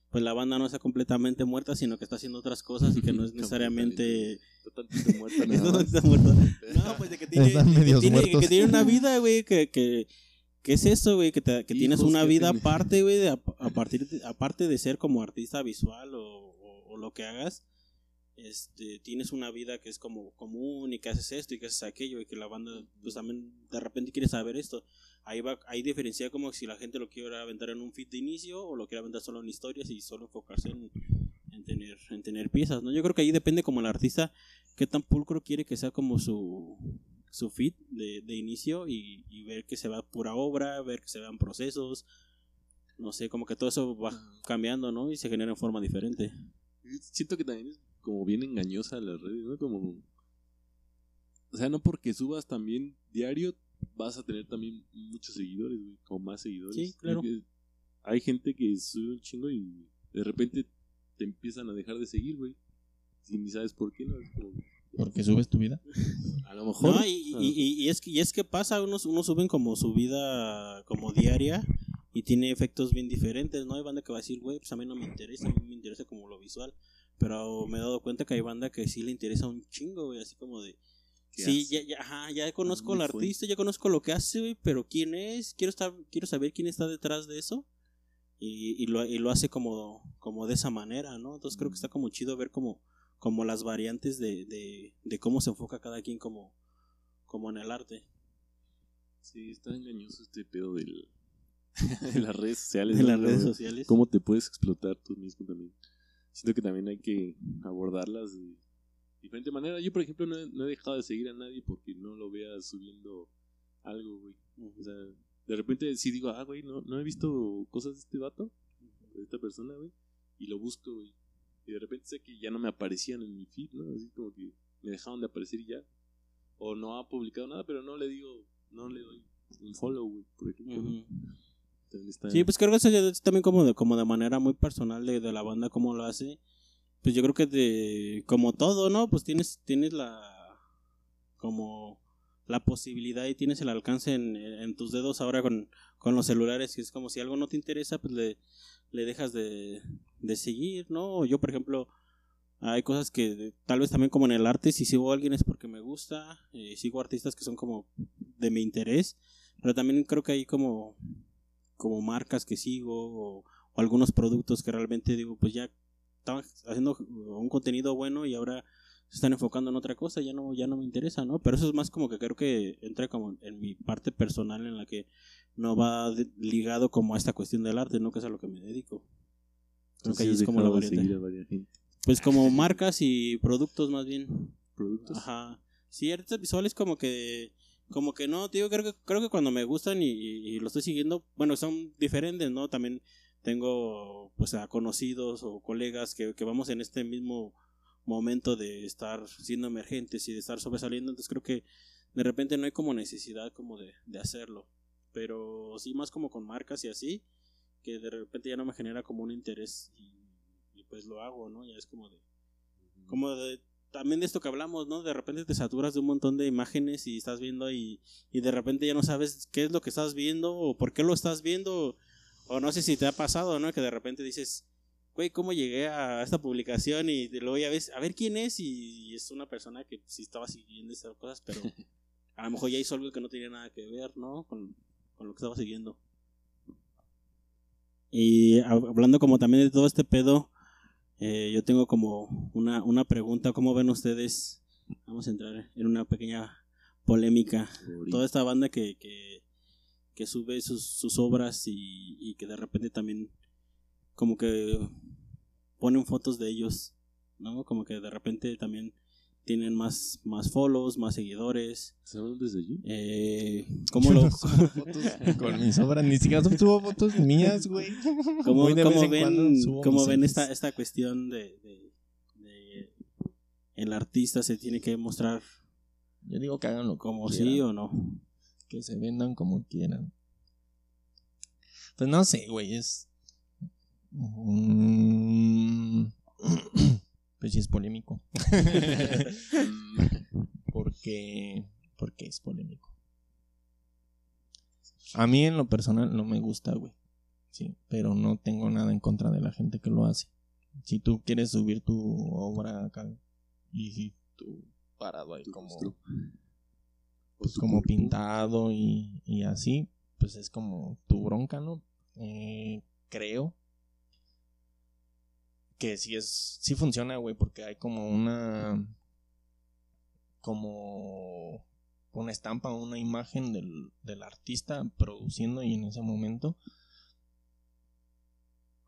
pues la banda no está completamente muerta, sino que está haciendo otras cosas y que no es necesariamente... totalmente muerta no muerta. Pues de que tiene, Están de que medios tiene, muertos. que tiene una vida, güey, que, que, que es eso, güey, que, te- que tienes una que vida tiene. aparte, güey, de, a, a partir de- aparte de ser como artista visual o, o- o lo que hagas, este, tienes una vida que es como común y que haces esto y que haces aquello y que la banda, pues también de repente quiere saber esto. Ahí va, ahí diferencia como si la gente lo quiere aventar en un feed de inicio o lo quiere aventar solo en historias y solo enfocarse en, en tener, en tener piezas, ¿no? Yo creo que ahí depende como el artista qué tan pulcro quiere que sea como su, su feed de, de inicio y, y ver que se va pura obra, ver que se vean procesos, no sé, como que todo eso va cambiando, ¿no? Y se genera en forma diferente. Siento que también es como bien engañosa las redes, ¿no? Como... O sea, no porque subas también diario vas a tener también muchos seguidores, güey, o más seguidores. Sí, claro. Porque Hay gente que sube un chingo y de repente te empiezan a dejar de seguir, güey. Si ni sabes por qué, ¿no? Es como, Porque subes tu vida. a lo mejor... No, y, y- y- y es que, y es que pasa, unos, unos suben como su vida como diaria y tiene efectos bien diferentes, ¿no? Hay banda que va a decir, güey, pues a mí no me interesa, a mí me interesa como lo visual. Pero me he dado cuenta que hay banda que sí le interesa un chingo, güey, así como de... ¿Qué Sí, ya, ya, ajá, ya conozco Muy al artista, ya conozco lo que hace, güey, pero quién es, quiero estar, quiero saber quién está detrás de eso y, y lo, y lo hace como, como de esa manera, ¿no? Entonces creo que está como chido ver como, como las variantes de, de, de cómo se enfoca cada quien como, como en el arte. Sí, está engañoso este pedo del... de las redes sociales. De las redes sociales. ¿Cómo te puedes explotar tú mismo también? Siento que también hay que abordarlas de diferente manera. Yo, por ejemplo, no he, no he dejado de seguir a nadie porque no lo vea subiendo algo, güey. O sea, de repente sí digo, ah, güey, no, no he visto cosas de este vato, de esta persona, güey. Y lo busco, güey. Y de repente sé que ya no me aparecían en mi feed, ¿no? Así como que me dejaron de aparecer y ya. O no ha publicado nada, pero no le digo, no le doy un follow, güey, por ejemplo. Ujú. Está- Sí, pues creo que eso es también como de, como de manera muy personal de, de la banda, cómo lo hace. Pues yo creo que de, como todo, ¿no? Pues tienes, tienes la, como la posibilidad y tienes el alcance en, en tus dedos ahora con, con los celulares, que es como si algo no te interesa, pues le, le dejas de, de seguir, ¿no? Yo, por ejemplo, hay cosas que tal vez también como en el arte, si sigo a alguien es porque me gusta, eh, sigo artistas que son como de mi interés, pero también creo que hay como como marcas que sigo o, o algunos productos que realmente digo pues ya estaban haciendo un contenido bueno y ahora se están enfocando en otra cosa ya no ya no me interesa no pero eso es más como que creo que entra como en mi parte personal en la que no va de- ligado como a esta cuestión del arte no que es a lo que me dedico. Creo que ahí es como la variante. pues como marcas y productos más bien. Productos. Ajá. Sí, artistas visuales como que como que no, tío, creo que creo que cuando me gustan y, y- y lo estoy siguiendo, bueno, son diferentes, ¿no? También tengo pues a conocidos o colegas que, que vamos en este mismo momento de estar siendo emergentes y de estar sobresaliendo, entonces creo que de repente no hay como necesidad como de, de hacerlo, pero sí más como con marcas y así, que de repente ya no me genera como un interés y, y pues lo hago, ¿no? Ya es como de como de, también de esto que hablamos, ¿no? De repente te saturas de un montón de imágenes y estás viendo y, y de repente ya no sabes qué es lo que estás viendo o por qué lo estás viendo o no sé si te ha pasado, ¿no? Que de repente dices, güey, ¿cómo llegué a esta publicación? Y luego ya ves, a ver quién es y es una persona que sí estaba siguiendo esas cosas, pero a lo mejor ya hizo algo que no tenía nada que ver, ¿no? Con, con lo que estaba siguiendo. Y hab- hablando como también de todo este pedo, eh, yo tengo como una, una pregunta, ¿cómo ven ustedes? Vamos a entrar en una pequeña polémica. Toda esta banda que, que, que sube sus, sus obras y, y que de repente también como que ponen fotos de ellos, ¿no? Como que de repente también tienen más, más follows, más seguidores. ¿Estás hablando desde allí? Eh, ¿Cómo lo, Con mis obras, ni siquiera subo fotos mías, güey. ¿Cómo, cómo ven, cómo ven esta, esta cuestión de, de- de el artista se tiene que mostrar Yo digo que hagan lo como como sí o no? Que se vendan como quieran. Pues no sé, güey, es... Mm, Pues sí es polémico. porque... Porque es polémico. A mí en lo personal no me gusta, güey. Sí, pero no tengo nada en contra de la gente que lo hace. Si tú quieres subir tu obra acá y tú parado ahí como. O tu como pintado y, y así, pues es como tu bronca, ¿no? Eh, creo que sí es, sí funciona, güey, porque hay como una, como una estampa, una imagen del, del artista produciendo y en ese momento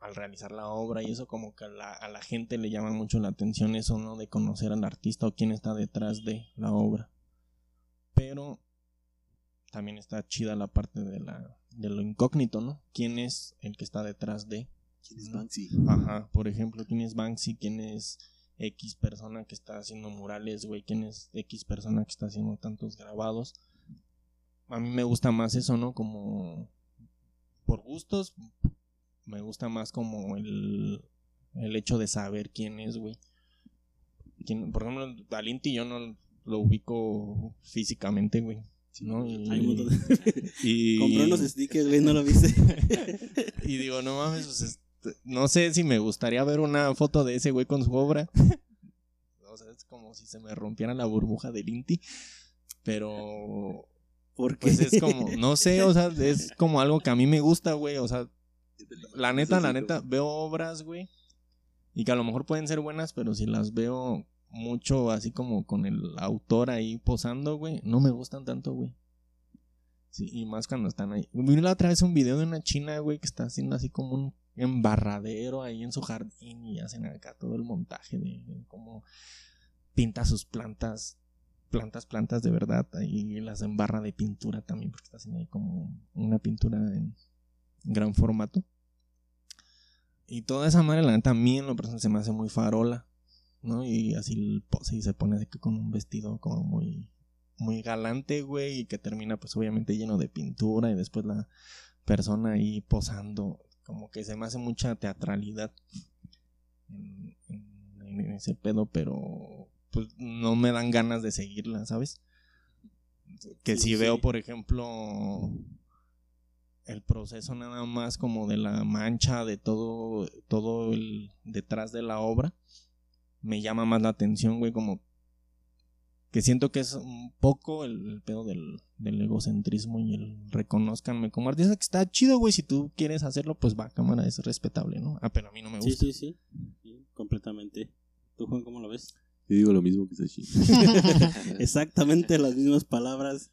al realizar la obra y eso como que a la, a la gente le llama mucho la atención eso, ¿no? De conocer al artista o quién está detrás de la obra. Pero también está chida la parte de la, de lo incógnito, ¿no? ¿Quién es el que está detrás de? ¿Quién es Banksy? Ajá, por ejemplo, ¿quién es Banksy? ¿Quién es X persona que está haciendo murales, güey? ¿Quién es X persona que está haciendo tantos grabados? A mí me gusta más eso, ¿no? Como por gustos, me gusta más como el, el hecho de saber quién es, güey. Quién- por ejemplo, Dalinti yo no lo ubico físicamente, güey. ¿no? Y, Hay un montón de- y- Compré unos stickers, güey, no lo viste. y digo, no mames, pues, no sé si me gustaría ver una foto de ese güey con su obra. o sea, es como si se me rompiera la burbuja del Inti. Pero, Porque pues es como, no sé, o sea, es como algo que a mí me gusta, güey. O sea, la neta, la neta, veo obras, güey. Y que a lo mejor pueden ser buenas, pero si las veo mucho así como con el autor ahí posando, güey, no me gustan tanto, güey. Sí, y más cuando están ahí. Vi la otra vez un video de una china, güey, que está haciendo así como un embarradero ahí en su jardín y hacen acá todo el montaje de, cómo pinta sus plantas, plantas, plantas de verdad, ahí las embarra de pintura también, porque está haciendo ahí como una pintura en gran formato. Y toda esa madre, la neta, a se me hace muy farola, ¿no? Y así el y se pone de que con un vestido como muy, muy galante, güey, y que termina pues obviamente lleno de pintura y después la persona ahí posando, como que se me hace mucha teatralidad en, en- en ese pedo, pero pues no me dan ganas de seguirla, ¿sabes? Que Sí, si veo, por ejemplo, el proceso nada más como de la mancha de todo todo el detrás de la obra me llama más la atención güey como que siento que es un poco el, el pedo del, del egocentrismo y el reconozcanme como artista que está chido güey si tú quieres hacerlo pues va cámara es respetable no ah pero a mí no me gusta sí, sí, sí, completamente. ¿Tú, Juan, cómo lo ves? Yo digo lo mismo que Sashi. Exactamente las mismas palabras.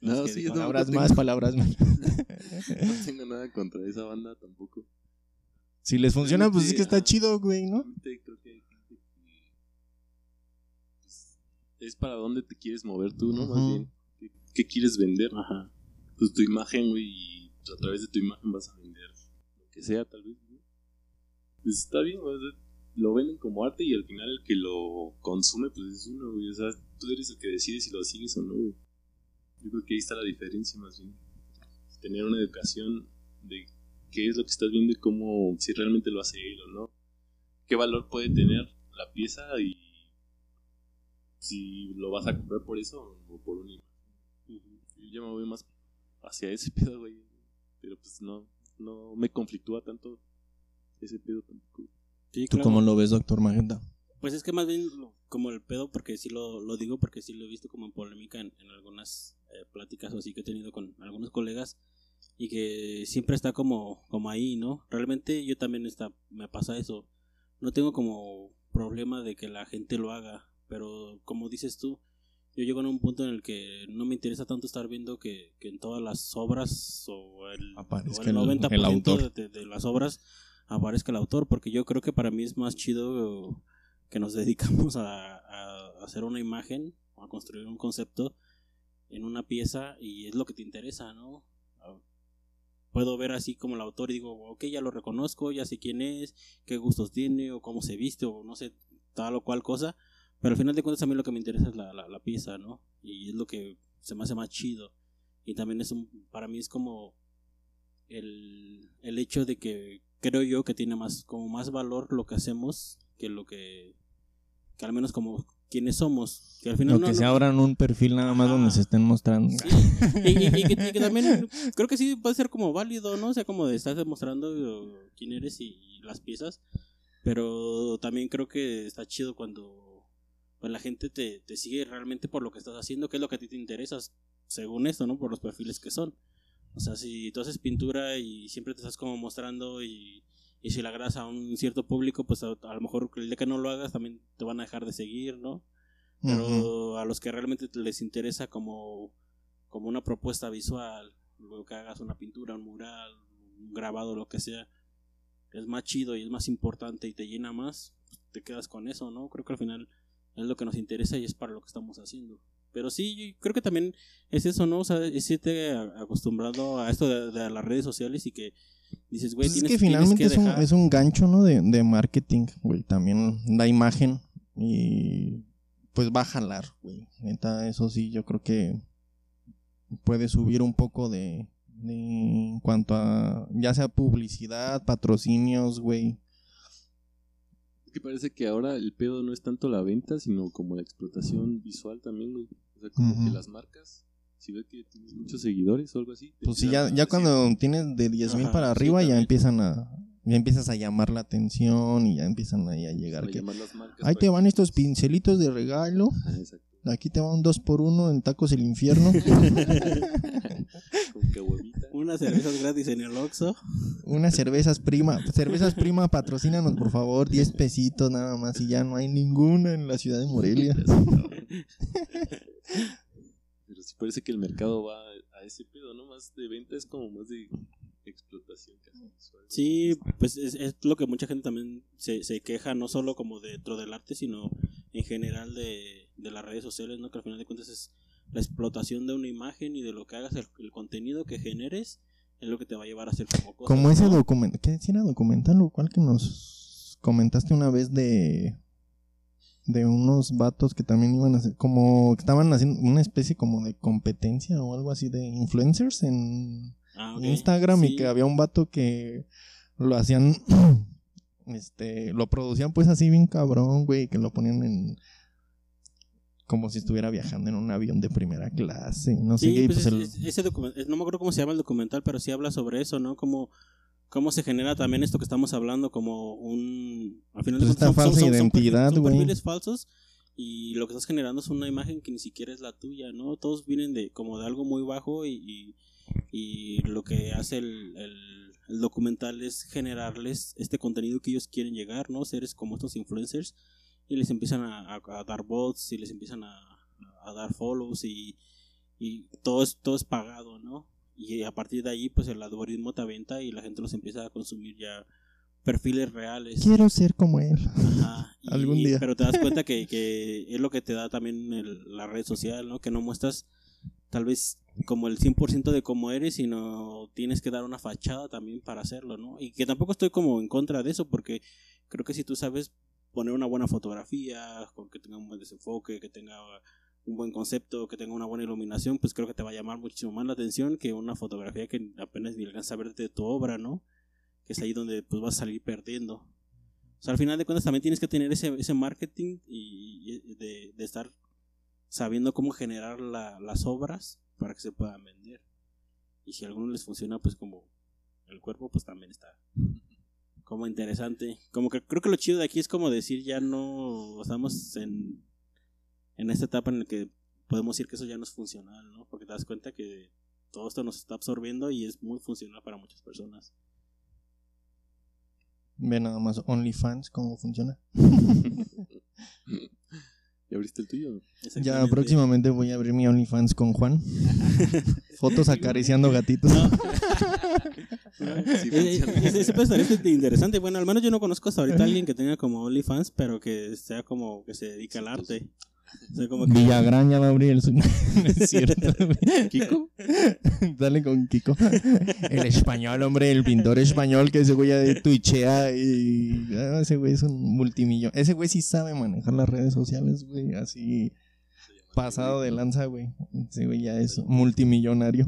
No, sí, palabras tengo- más palabras menos No tengo nada contra esa banda tampoco. si les funciona pues es que está chido güey no creo que hay gente que pues, es para dónde te quieres mover tú, ¿no? Más bien. ¿Qué, qué quieres vender? Ajá. Pues tu imagen, güey, y a través de tu imagen vas a vender lo que sea, tal vez. ¿no? Pues está bien, güey, lo venden como arte y al final el que lo consume, pues es uno, güey. O sea, tú eres el que decide si lo sigues o no, güey. Yo creo que ahí está la diferencia, más bien. Tener una educación de qué es lo que estás viendo y cómo, si realmente lo hace él o no. Qué valor puede tener la pieza y si lo vas a comprar por eso o por un imagen. Yo ya me voy más hacia ese pedo, güey. Pero pues no, no me conflictúa tanto ese pedo tampoco. Sí, tú claro. cómo lo ves doctor Magenta Pues es que más bien lo- como el pedo, porque sí lo, lo digo, porque sí lo he visto como en polémica en, en algunas eh, pláticas o así que he tenido con algunos colegas y que siempre está como, como ahí, ¿no? Realmente yo también está, me pasa eso. No tengo como problema de que la gente lo haga, pero como dices tú, yo llego a un punto en el que no me interesa tanto estar viendo que, que en todas las obras o el, Aparezca o el el- 90% el autor. De, de las obras aparezca el autor, porque yo creo que para mí es más chido que nos dedicamos a, a hacer una imagen, a construir un concepto en una pieza y es lo que te interesa, ¿no? Ah, Puedo ver así como el autor y digo, ok, ya lo reconozco, ya sé quién es, qué gustos tiene o cómo se viste o no sé, tal o cual cosa, pero al final de cuentas a mí lo que me interesa es la, la, la pieza, ¿no? Y es lo que se me hace más chido. Y también es un, para mí es como el, el hecho de que creo yo que tiene más, como más valor lo que hacemos que lo que, que al menos como quienes somos. Que al final no no, que no- se abran un perfil nada más Ajá. donde se estén mostrando Sí, y, y- y que, y que también creo que sí puede ser como válido, ¿no? O sea, como de estar demostrando quién eres y, y las piezas. Pero también creo que está chido cuando pues, la gente te, te sigue realmente por lo que estás haciendo, que es lo que a ti te interesa, según esto, ¿no? Por los perfiles que son. O sea, si tú haces pintura y siempre te estás como mostrando y, y si le agradas a un cierto público, pues a, a lo mejor el día que no lo hagas también te van a dejar de seguir, ¿no? pero a los que realmente les interesa como, como una propuesta visual, luego que hagas una pintura, un mural, un grabado, lo que sea, es más chido y es más importante y te llena más, pues, te quedas con eso, ¿no? Creo que al final es lo que nos interesa y es para lo que estamos haciendo. Pero sí, yo creo que también es eso, ¿no? O sea, es irte acostumbrado a esto de, de las redes sociales y que dices, güey, Pues es que finalmente que es, un, es un gancho, ¿no? De, de marketing, güey. También la imagen y pues va a jalar, güey. Neta, eso sí, yo creo que puede subir un poco de, de en cuanto a ya sea publicidad, patrocinios, güey. Que parece que ahora el pedo no es tanto la venta, sino como la explotación visual también, güey. O sea, como que las marcas, si ves que tienes muchos seguidores o algo así. te Pues sí, ya, ya cuando tienes de 10 mil para sí, arriba ya empiezan a ya empiezas a llamar la atención y ya empiezan ahí a llegar que ahí te que- van estos pincelitos de regalo, exacto. aquí te van dos por uno en tacos el infierno. Unas cervezas gratis en el Oxxo. Unas cervezas prima, cervezas prima, patrocínanos por favor, 10 pesitos nada más y ya no hay ninguna en la ciudad de Morelia. Pero sí parece que el mercado va a ese pedo, ¿no? Más de venta es como más de explotación casi visual. Sí, pues es, es lo que mucha gente también se, se queja, no solo como dentro del arte, sino en general de, de las redes sociales, ¿no? Que al final de cuentas es la explotación de una imagen y de lo que hagas, el, el contenido que generes, es lo que te va a llevar a hacer como cosas. Como ese ¿no? documental, ¿qué era documental o cual que nos comentaste una vez de de unos vatos que también iban a hacer, como que estaban haciendo una especie como de competencia o algo así de influencers en Ah, Instagram y que había un vato que lo hacían, este, lo producían pues así bien cabrón, güey, que lo ponían en como si estuviera viajando en un avión de primera clase, no sé Sí, qué, pues pues es- el- ese documental, no me acuerdo cómo se llama el documental, pero sí habla sobre eso, ¿no? Como cómo se genera también esto que estamos hablando como un al final Pues esta falsa perfil- identidad, son perfiles falsos y lo que estás generando es una imagen que ni siquiera es la tuya, ¿no? Todos vienen de como de algo muy bajo y, y, y lo que hace el, el- el documental es generarles este contenido que ellos quieren llegar, ¿no? Seres como estos influencers y les empiezan a, a- a dar bots y les empiezan a, a dar follows y, y todo es, todo es pagado, ¿no? Y a partir de ahí, pues el algoritmo te aventa y la gente los empieza a consumir ya perfiles reales. quiero ser como él. Ajá, y- Algún día. Pero te das cuenta que, que es lo que te da también el- la red social, ¿no? Que no muestras tal vez como el 100% de cómo eres, sino tienes que dar una fachada también para hacerlo, ¿no? Y que tampoco estoy como en contra de eso, porque creo que si tú sabes poner una buena fotografía, que tenga un buen desenfoque, que tenga un buen concepto, que tenga una buena iluminación, pues creo que te va a llamar muchísimo más la atención que una fotografía que apenas ni alcanza a ver de tu obra, ¿no? Que es ahí donde pues vas a salir perdiendo. O sea, al final de cuentas también tienes que tener ese, ese marketing y, de, estar sabiendo cómo generar la- las obras para que se puedan vender. Y si a algunos les funciona, pues como el cuerpo, pues también está como interesante. Como que creo que lo chido de aquí es como decir ya no estamos en, en esta etapa en la que podemos decir que eso ya no es funcional, ¿no? Porque te das cuenta que todo esto nos está absorbiendo y es muy funcional para muchas personas. Ve nada más OnlyFans cómo funciona. ¿Ya abriste el tuyo? Ya próximamente voy a abrir mi OnlyFans con Juan. Fotos acariciando gatitos. No. Sí, Eh, funciona. ese, ese puede estar interesante. Bueno, al menos yo no conozco hasta ahorita a alguien que tenga como OnlyFans, pero que sea como que se dedica al arte. O sea, como que- Villagrán ya va a abrir el suyo. No es cierto. ¿Kiko? Dale con Kiko. El español, hombre, el pintor español que ese güey ya de twitchea y ah, ese güey es un multimillón. Ese güey sí sabe manejar las redes sociales, güey, así pasado de lanza, güey. Ese güey ya es multimillonario.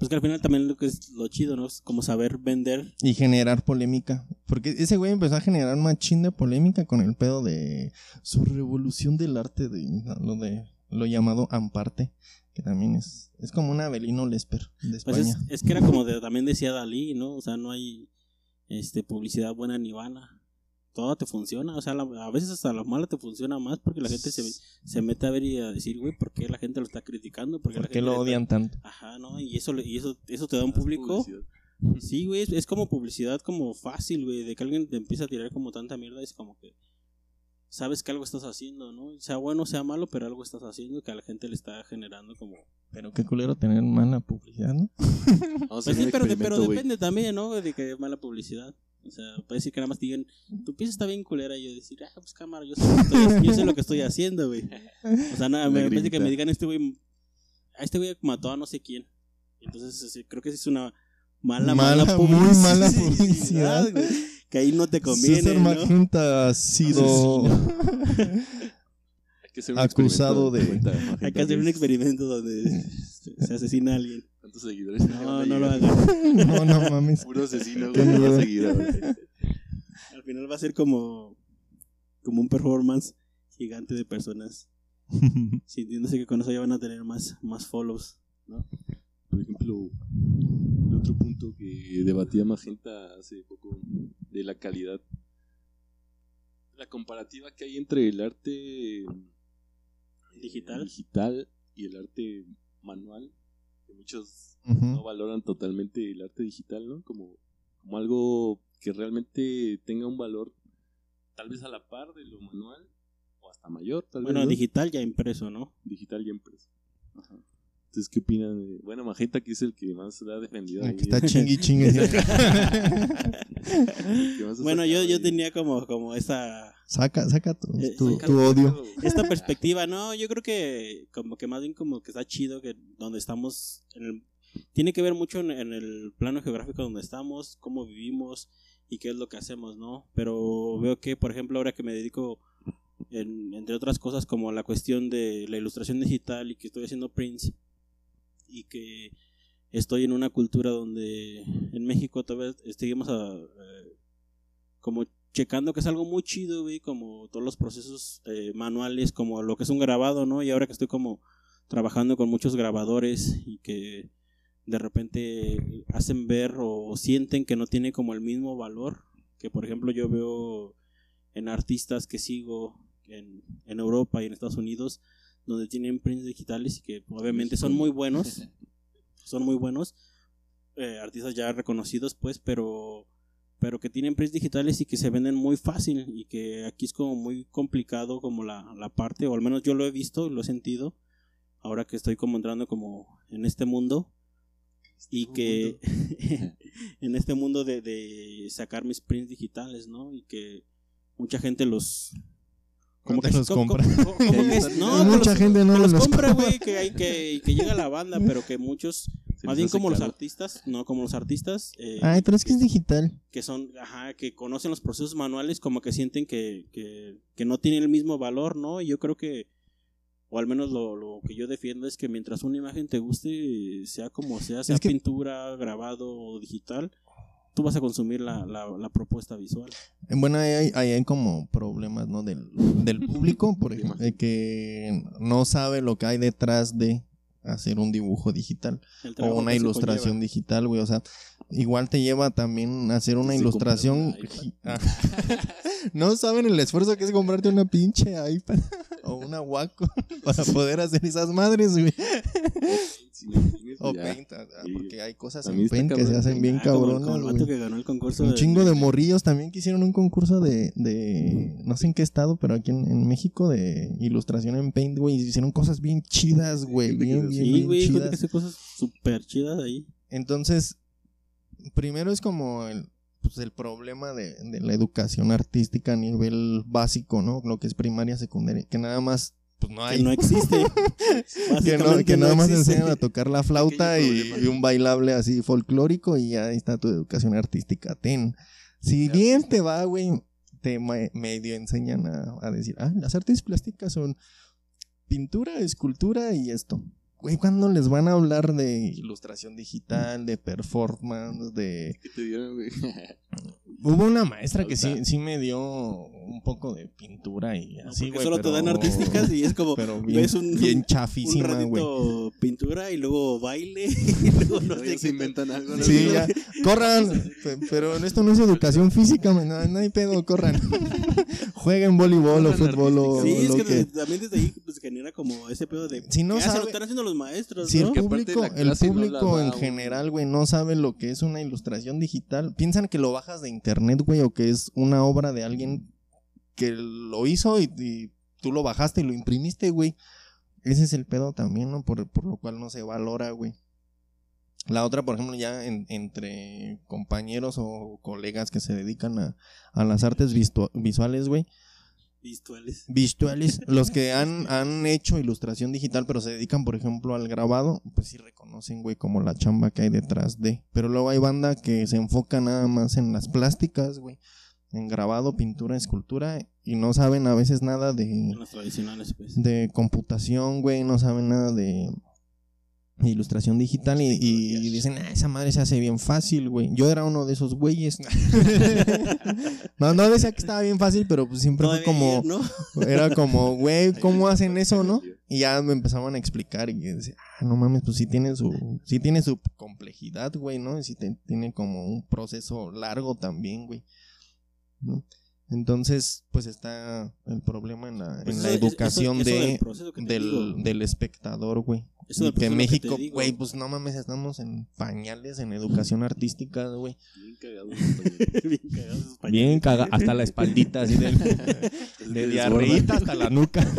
Pues que al final también lo que es lo chido, ¿no? Es como saber vender. Y generar polémica. Porque ese güey empezó a generar un machín de polémica con el pedo de su revolución del arte, de lo de lo llamado Amparte, que también es, es como un Abelino Lesper de Pues España. es, es que era como de- también decía Dalí, ¿no? O sea, no hay este publicidad buena ni vana. Todo te funciona, o sea, la- a veces hasta lo malo te funciona más porque la gente se, se mete a ver y a decir, güey, ¿por qué la gente lo está criticando? ¿Por qué, la ¿Por qué gente lo está- odian tanto? Ajá, ¿no? Y eso, le- y eso, eso te da un público. publicidad. Sí, güey, es, es como publicidad como fácil, güey, de que alguien te empieza a tirar como tanta mierda, es como que sabes que algo estás haciendo, ¿no? Sea bueno, sea malo, pero algo estás haciendo que a la gente le está generando como... Pero qué culero tener mala publicidad, ¿no? Pues sí, un pero, de- pero depende también, ¿no? De que es mala publicidad. O sea, puede decir que nada más te digan, tu pieza está bien culera. Y yo decir, ah, pues cámara, yo sé lo que estoy, yo sé lo que estoy haciendo, güey. O sea, nada, me parece que me digan, este güey, a este güey mató a no sé quién. Entonces, así, creo que es una mala, mala, Mala, muy mala publicidad. güey. Que ahí no te conviene, César ¿no? Magenta ha sido Hay que hacer un acusado de- Hay que hacer un 10. experimento donde se asesina a alguien. ¿Cuántos seguidores? No, no lo hagan. no, no mames. Puro asesino, Qué güey. miedo. Puro seguidor. Al final va a ser como, como un performance gigante de personas sintiéndose que con eso ya van a tener más, más follows. Por ejemplo, el otro punto que debatía Magenta hace poco de la calidad, la comparativa que hay entre el arte eh, Digital. digital y el arte manual, que muchos no valoran totalmente el arte digital, ¿no? Como, como algo que realmente tenga un valor tal vez a la par de lo manual o hasta mayor, tal Bueno, vez. ¿no? digital ya impreso, ¿no? digital y impreso. Ajá. Entonces, ¿qué opinan? de- Bueno, Magenta, que es el que más la ha defendido. ahí, está ¿eh? chingui chingue. Bueno, yo, yo tenía como, como esa, Saca, saca tu, Eh, tu, Saca tu el odio. esta perspectiva, no, yo creo que como que más bien como que está chido que donde estamos, en el- tiene que ver mucho en, en el plano geográfico donde estamos, cómo vivimos y qué es lo que hacemos, ¿no? Pero veo que, por ejemplo, ahora que me dedico, en- entre otras cosas, como la cuestión de la ilustración digital y que estoy haciendo prints y que estoy en una cultura donde en México todavía seguimos a, eh, como checando que es algo muy chido, güey, como todos los procesos eh, manuales, como lo que es un grabado, ¿no? Y ahora que estoy como trabajando con muchos grabadores y que de repente hacen ver o sienten que no tiene como el mismo valor que por ejemplo yo veo en artistas que sigo en, en Europa y en Estados Unidos donde tienen prints digitales y que obviamente son muy buenos son muy buenos eh, artistas ya reconocidos pues pero pero que tienen prints digitales y que se venden muy fácil y que aquí es como muy complicado como la, la parte o al menos yo lo he visto y lo he sentido ahora que estoy como entrando como en este mundo y que en este mundo de, de sacar mis prints digitales, ¿no? Y que mucha gente los ¿Cómo te los co- co- compra? que es- no, Mucha los- gente no los los compra, güey, que hay que, que llega la banda, pero que muchos, más les bien como los artistas, no como los artistas, eh, Ay, pero es que es digital. que son, ajá, que conocen los procesos manuales, como que sienten que, que, que no tienen el mismo valor, ¿no? Y yo creo que, o al menos lo, lo que yo defiendo es que mientras una imagen te guste, sea como sea, sea Es pintura, grabado o digital, tú vas a consumir la, la, la propuesta visual. Bueno, ahí hay, ahí hay como problemas, ¿no? Del, del público, por ejemplo, de que no sabe lo que hay detrás de hacer un dibujo digital o una ilustración conlleva. digital, güey. O sea, igual te lleva también a hacer una ilustración. Ah. no saben el esfuerzo que es comprarte una pinche iPad o una Wacom para poder hacer esas madres, güey. Sí, O ya. Paint, ah, Sí. porque hay cosas en Paint que se hacen bien Ah, cabronas, como el vato güey. que ganó el concurso Un de- chingo de morrillos también que hicieron un concurso de, de no sé en qué estado, pero aquí en, en México de ilustración en Paint, güey, y hicieron cosas bien chidas, güey, que bien, bien, Sí, bien güey, que chidas. hace cosas súper chidas ahí. Entonces, primero es como el, pues, el problema de, de la educación artística a nivel básico, ¿no? Lo que es primaria, secundaria, que nada más, pues no hay. Que no existe. que, no- que nada no más existe. enseñan a tocar la flauta y, un bailable así folclórico y ya está tu educación artística. Ten. Si bien te va, güey, te me- medio enseñan a, a decir, ah, las artes plásticas son pintura, escultura y esto. Güey, ¿cuándo les van a hablar de ilustración digital, de performance, de... ¿Qué te dieron, güey? Hubo una maestra que sí, sí me dio un poco de pintura y así, porque güey, solo te dan artísticas y es como Pero bien, ves un, bien un chafísima, güey. ratito pintura y luego baile y luego no No, sé se inventan algo. ¿no? Sí, ya. Corran. Pe- Pero esto no es educación física, man, no, no hay pedo, corran. Jueguen voleibol o fútbol o Sí, es lo que, que. también desde ahí pues, genera como ese pedo de Si no sabe- lo están haciendo los maestros, Si ¿no? el público, el público da en general, güey, no sabe lo que es una ilustración digital. Piensan que lo bajas de internet, güey, o que es una obra de alguien que lo hizo y, y tú lo bajaste y lo imprimiste, güey. Ese es el pedo también, ¿no? Por, por lo cual no se valora, güey. La otra, por ejemplo, ya en- entre compañeros o colegas que se dedican a, a las artes visuales, güey. Visuales. Visuales, los que han, han hecho ilustración digital, pero se dedican, por ejemplo, al grabado, pues sí reconocen, güey, como la chamba que hay detrás de. Pero luego hay banda que se enfoca nada más en las plásticas, güey. En grabado, pintura, escultura, y no saben a veces nada de, tradicionales, pues. de computación, güey, no saben nada de ilustración digital y, y dicen, ah, esa madre se hace bien fácil, güey. Yo era uno de esos güeyes. no, no decía que estaba bien fácil, pero pues siempre fue Todavía como, ¿no? era como, güey, ¿cómo hacen eso, no? Y ya me empezaban a explicar y decía, ah, no mames, pues sí tiene su, sí tiene su complejidad, güey, ¿no? Y sí te- tiene como un proceso largo también, güey. ¿No? Entonces, pues está el problema en la, Pues en eso- la eso- educación eso del de, del, del espectador, güey. Eso Y que México, güey, pues no mames, estamos en pañales en educación artística, güey. Bien cagado. español. Bien cagados. Bien caga, hasta la espaldita, así del, de diarreíta hasta la nuca.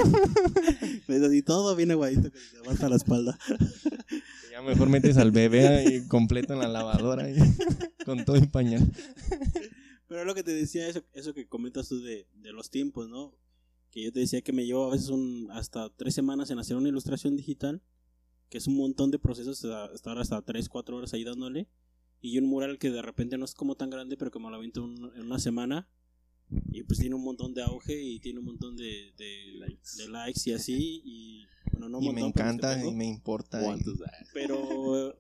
Pues así todo viene guayito que se levanta la espalda. Ya mejor metes al bebé ahí completo en la lavadora y- con todo el pañal. Pero lo que te decía, eso, eso que comentas tú de, de los tiempos, ¿no? Que yo te decía que me llevo a veces un, hasta tres semanas en hacer una ilustración digital, que es un montón de procesos, estar hasta tres, cuatro horas ahí dándole. Y un mural que de repente no es como tan grande, pero que me lo aviento un- en una semana. Y pues tiene un montón de auge y tiene un montón de, de, Likes. de likes y así. Y bueno, no un y me montón, encanta y me importa. Ah, Pero eh,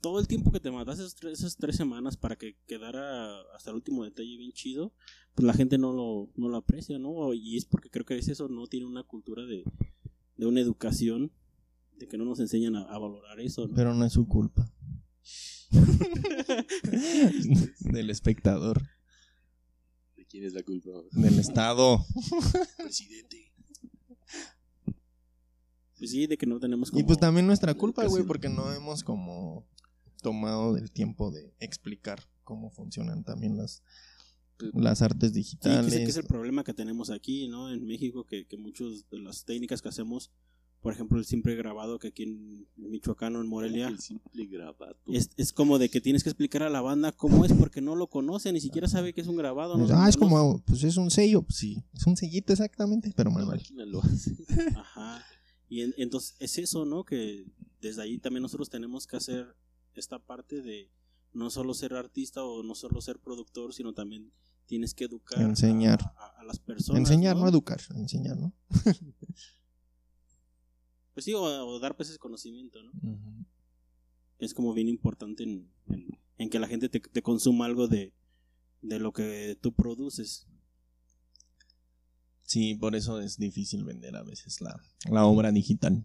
todo el tiempo que te mataste esas tres, esas tres semanas para que quedara hasta el último detalle bien chido, pues la gente no lo, no lo aprecia, ¿no? Y es porque creo que es eso, no tiene una cultura de, de una educación, de que no nos enseñan a, a valorar eso, ¿no? Pero no es su culpa. Del espectador. ¿De quién es la culpa? Del Estado. Presidente. Pues sí, de que no tenemos como... Y pues también nuestra culpa, güey, porque no hemos como tomado el tiempo de explicar cómo funcionan también las, las artes Sí, que digitales. ese que es el problema que tenemos aquí, ¿no? En México, que, que muchas de las técnicas que hacemos, por ejemplo, el simple grabado que aquí en Michoacán o en Morelia, El simple grabato. Es, es como de que tienes que explicar a la banda cómo es porque no lo conoce, ni siquiera sabe que es un grabado. ¿no? ah, es como, pues es un sello, pues sí, es un sellito exactamente, pero manual. lo hace. Ajá. Y en- entonces es eso, ¿no? Que desde ahí también nosotros tenemos que hacer esta parte de no solo ser artista o no solo ser productor, sino también tienes que educar. a- Enseñar. A, a las personas. Enseñar, no educar, enseñar, ¿no? Pues sí, o, o dar pues ese conocimiento, ¿no? Es como bien importante en, en- en que la gente te, te consuma algo de, de lo que tú produces. Sí, por eso es difícil vender a veces la, la obra digital.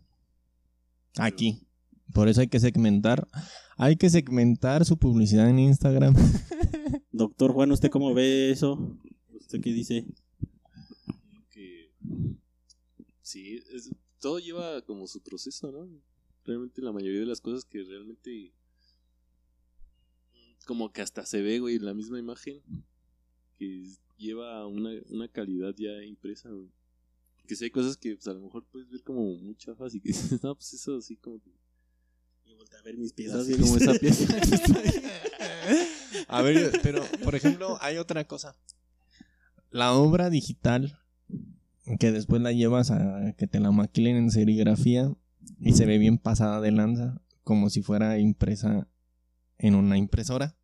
Aquí. Por eso hay que segmentar. Hay que segmentar su publicidad en Instagram. Doctor Juan, ¿usted cómo ve eso? ¿Usted qué dice? que sí, es- todo lleva como su proceso, ¿no? Realmente la mayoría de las cosas que realmente como que hasta se ve, güey, la misma imagen que lleva una, una calidad ya impresa, güey. Que si hay cosas que pues, a lo mejor puedes ver como muy chafas y que dices, no, pues eso así como que- volteé a ver mis piezas. así como esa pieza. A ver, pero por ejemplo, hay otra cosa. La obra digital, que después la llevas a que te la maquilen en serigrafía y se ve bien pasada de lanza, como si fuera impresa en una impresora.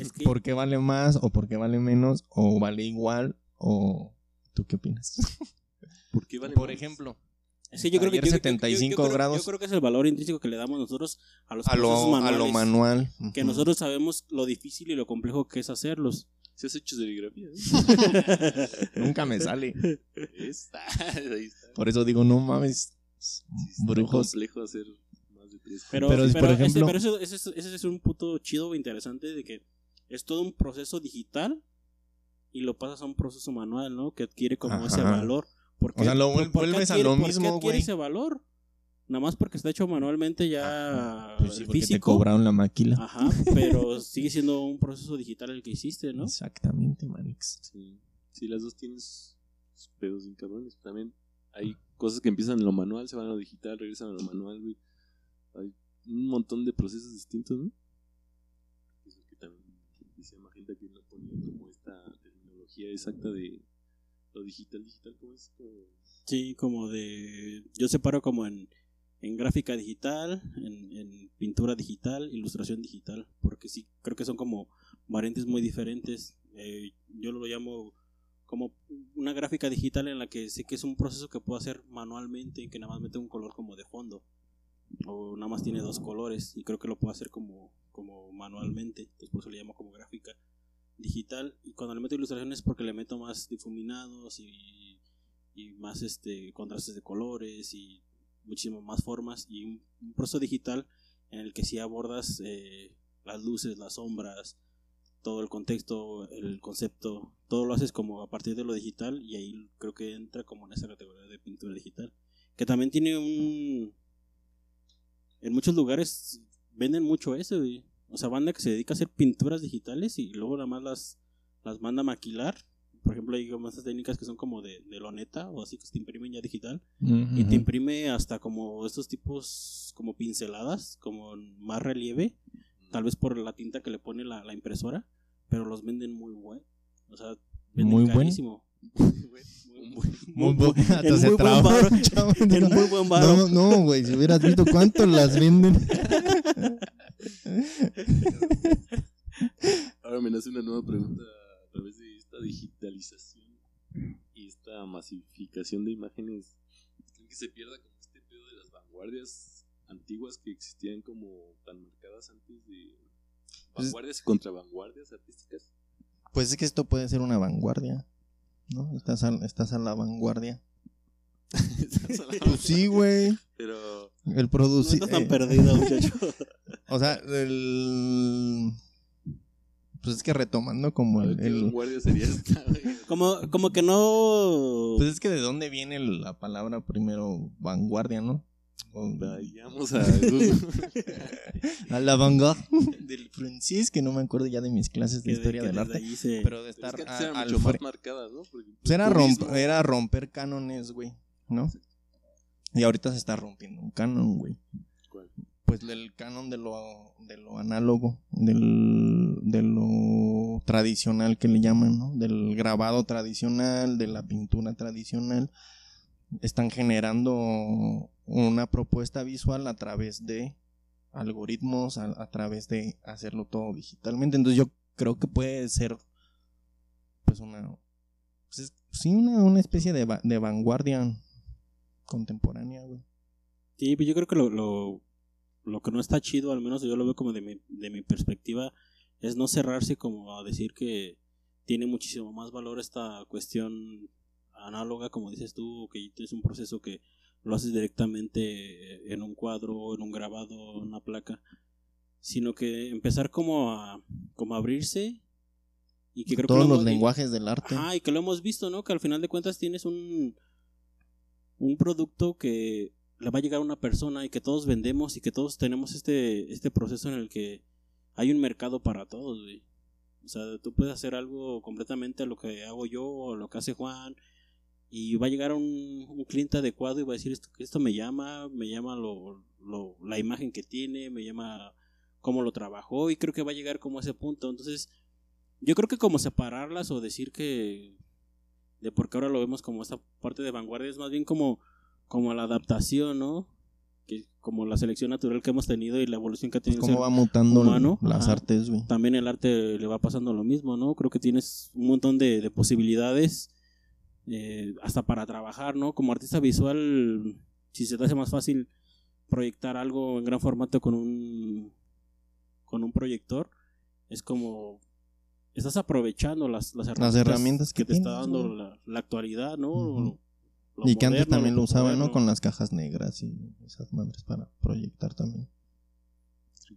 Es que ¿Por qué vale más o por qué vale menos o vale igual o tú qué opinas? ¿Por qué vale Por más? ejemplo, es que yo creo que Taller yo- yo- 75 yo creo- grados. Yo creo que es el valor intrínseco que le damos nosotros a los a procesos lo, a manuales. lo manual. Que nosotros sabemos lo difícil y lo complejo que es hacerlos. Si has hecho serigrafía, ¿no? Nunca me sale. Es- ahí está. Por eso digo, no mames. Sí, Brujos. complejo hacer más de tres Pero, Pero, pero, por ese- ejemplo- pero eso, ese, es- ese es un punto chido e interesante de que es todo un proceso digital y lo pasas a un proceso manual, ¿no? Que adquiere como ese valor. ¿Por O sea, lo vuelves a adquiere- lo por qué mismo, adquiere ese valor? Nada más porque está hecho manualmente ya Pues sí, porque te físico. cobraron la maquila. Ajá, pero sigue siendo un proceso digital el que hiciste, ¿no? Exactamente, Manix. Sí, sí, las dos tienen sus sus pedos bien cabrones. También hay cosas que empiezan en lo manual, se van a lo digital, regresan a lo manual, güey. hay un montón de procesos distintos, ¿no? Eso que también dice Magenta que no ponía como esta terminología exacta de lo digital, digital, ¿cómo es? Como... Sí, como de... Yo separo como en, en gráfica digital, en, en pintura digital, ilustración digital, porque sí, creo que son como variantes muy diferentes. Eh, yo lo llamo como una gráfica digital en la que sé que es un proceso que puedo hacer manualmente que nada más mete un color como de fondo o nada más tiene dos colores y creo que lo puedo hacer como, como manualmente entonces por eso le llamo como gráfica digital y cuando le meto ilustraciones porque le meto más difuminados y, y más este contrastes de colores y muchísimas más formas y un, proceso digital en el que si abordas eh, las luces, las sombras, todo el contexto, el concepto, todo lo haces como a partir de lo digital y ahí creo que entra como en esa categoría de pintura digital. Que también tiene un... En muchos lugares venden mucho eso, güey. O sea, banda que se dedica a hacer pinturas digitales y luego nada más las, las manda a maquilar. Por ejemplo, hay como estas técnicas que son como de, de loneta o así que se te imprimen ya digital. Y te imprime hasta como estos tipos como pinceladas, como más relieve, tal vez por la tinta que le pone la, la impresora, pero los venden muy buen, o sea, venden Muy buen. carísimo. Muy buen, muy buen- hasta se muy varo. No, no, güey, si hubieras visto cuánto las venden. Ahora me nace una nueva pregunta a través de esta digitalización y esta masificación de imágenes. ¿Creen que se pierda como este pedo de las vanguardias antiguas que existían como tan marcadas antes de Pues- vanguardias y contra vanguardias artísticas? Pues es que esto puede ser una vanguardia, ¿no? Estás a, estás a la vanguardia. Pues sí, güey. Pero El No producir. estás tan perdido, muchacho. o sea, el. Pues es que retomando como el. ¿qué el- vanguardia sería esta? güey? Como, como que no... Pues es que de dónde viene la palabra primero vanguardia, ¿no? O- Vayamos a Google. a la vanguardia del francés, que no me acuerdo ya de mis clases de que historia que del arte. se- Pero de Pero estar es que a- mucho más marcadas, ¿no? Porque Pues era, turismo, romp- era romper cánones, güey, ¿no? Y ahorita se está rompiendo un canon, güey. Pues el canon de lo, de lo análogo, del, de lo tradicional que le llaman, ¿no? Del grabado tradicional, de la pintura tradicional. Están generando una propuesta visual a través de algoritmos, a, través de hacerlo todo digitalmente. Entonces yo creo que puede ser pues una pues es- sí una, una especie de, de vanguardia contemporánea. Sí, pues yo creo que lo, lo, lo que no está chido, al menos yo lo veo como de mi, de mi perspectiva, es no cerrarse como a decir que tiene muchísimo más valor esta cuestión análoga, como dices tú, que es un proceso que lo haces directamente en un cuadro, en un grabado, en una placa, sino que empezar como a, como a abrirse y que creo que Todos lo los hemos- lenguajes del arte. Ajá, y que lo hemos visto, ¿no? Que al final de cuentas tienes un, un producto que le va a llegar una persona y que todos vendemos y que todos tenemos este, este proceso en el que hay un mercado para todos. O sea, tú puedes hacer algo completamente a lo que hago yo o lo que hace Juan y va a llegar un, un cliente adecuado y va a decir esto, esto me llama, me llama lo, lo, la imagen que tiene, me llama cómo lo trabajó y creo que va a llegar como a ese punto. Entonces, yo creo que como separarlas o decir que de por qué ahora lo vemos como esta parte de vanguardia es más bien como como la adaptación, ¿no? Que como la selección natural que hemos tenido y la evolución que ha tenido el Cómo va mutando humano, las ajá. artes, güey. también el arte le va pasando lo mismo, ¿no? Creo que tienes un montón de, de posibilidades eh, hasta para trabajar, ¿no? Como artista visual, si se te hace más fácil proyectar algo en gran formato con un con un proyector, es como estás aprovechando las, las herramientas, herramientas que te está dando la, la actualidad, ¿no? Lo Y que antes también lo usaban, ¿no? Con las cajas negras y esas madres para proyectar también.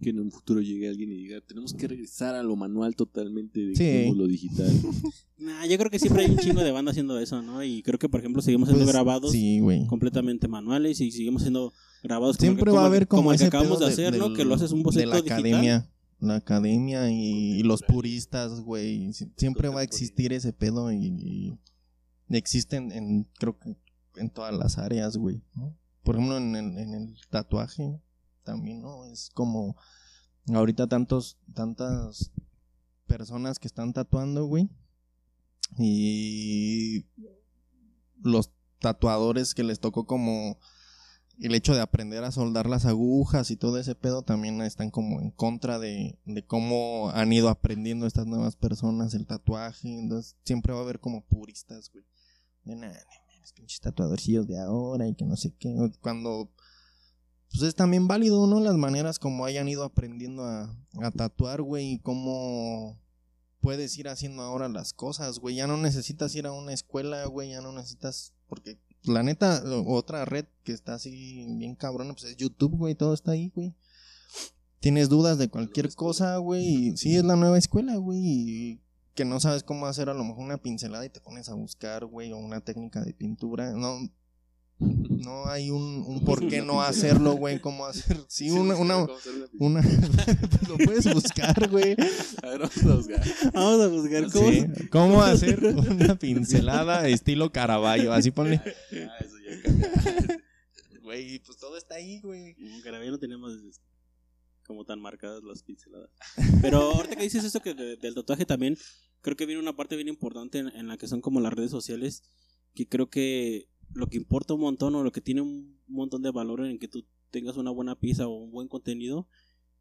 que en un futuro llegue alguien y diga, tenemos que regresar a lo manual totalmente, Sí. dejemos lo digital. Nah, yo creo que siempre hay un chingo de banda haciendo eso, ¿no? Y creo que, por ejemplo, seguimos siendo Pues, grabados Sí, completamente manuales y seguimos siendo grabados como Siempre que- va a como haber como, el que ese acabamos pedo de hacer, ¿no? del- Que lo haces un de boceto la digital. academia, la academia y, y los puristas, güey. Si- Siempre va a existir ese pedo y, y existen en, creo que en todas las áreas, güey. Por ejemplo, en el, en el tatuaje, también, ¿no? Es como ahorita tantos, tantas personas que están tatuando, güey. Y los tatuadores que les tocó como el hecho de aprender a soldar las agujas y todo ese pedo también están como en contra de, de cómo han ido aprendiendo estas nuevas personas el tatuaje. Entonces siempre va a haber como puristas, güey. De nada, los pinches tatuadorcillos de ahora y que no sé qué. Cuando pues es también válido, ¿no? Las maneras como hayan ido aprendiendo a, a tatuar, güey, y cómo puedes ir haciendo ahora las cosas, güey. Ya no necesitas ir a una escuela, güey, ya no necesitas, porque la neta, otra red que está así bien cabrona, pues es YouTube, güey, todo está ahí, güey. Tienes dudas de cualquier cosa, güey, sí es la nueva escuela, güey, y que no sabes cómo hacer a lo mejor una pincelada y te pones a buscar, güey, o una técnica de pintura, no, no hay un, un por qué no hacerlo, güey, cómo hacer, sí, una, una, una, lo puedes buscar, güey. A ver, vamos a buscar. Vamos a buscar cómo. Sí, cómo hacer una pincelada estilo Caravaggio, así ponle. Ah, eso ya cambia. Güey, pues todo está ahí, güey. Carabía no tenemos como tan marcadas las pinceladas. Pero ahorita que dices eso que de- del tatuaje también, creo que viene una parte bien importante en, en la que son como las redes sociales, que creo que lo que importa un montón o lo que tiene un montón de valor en que tú tengas una buena pieza o un buen contenido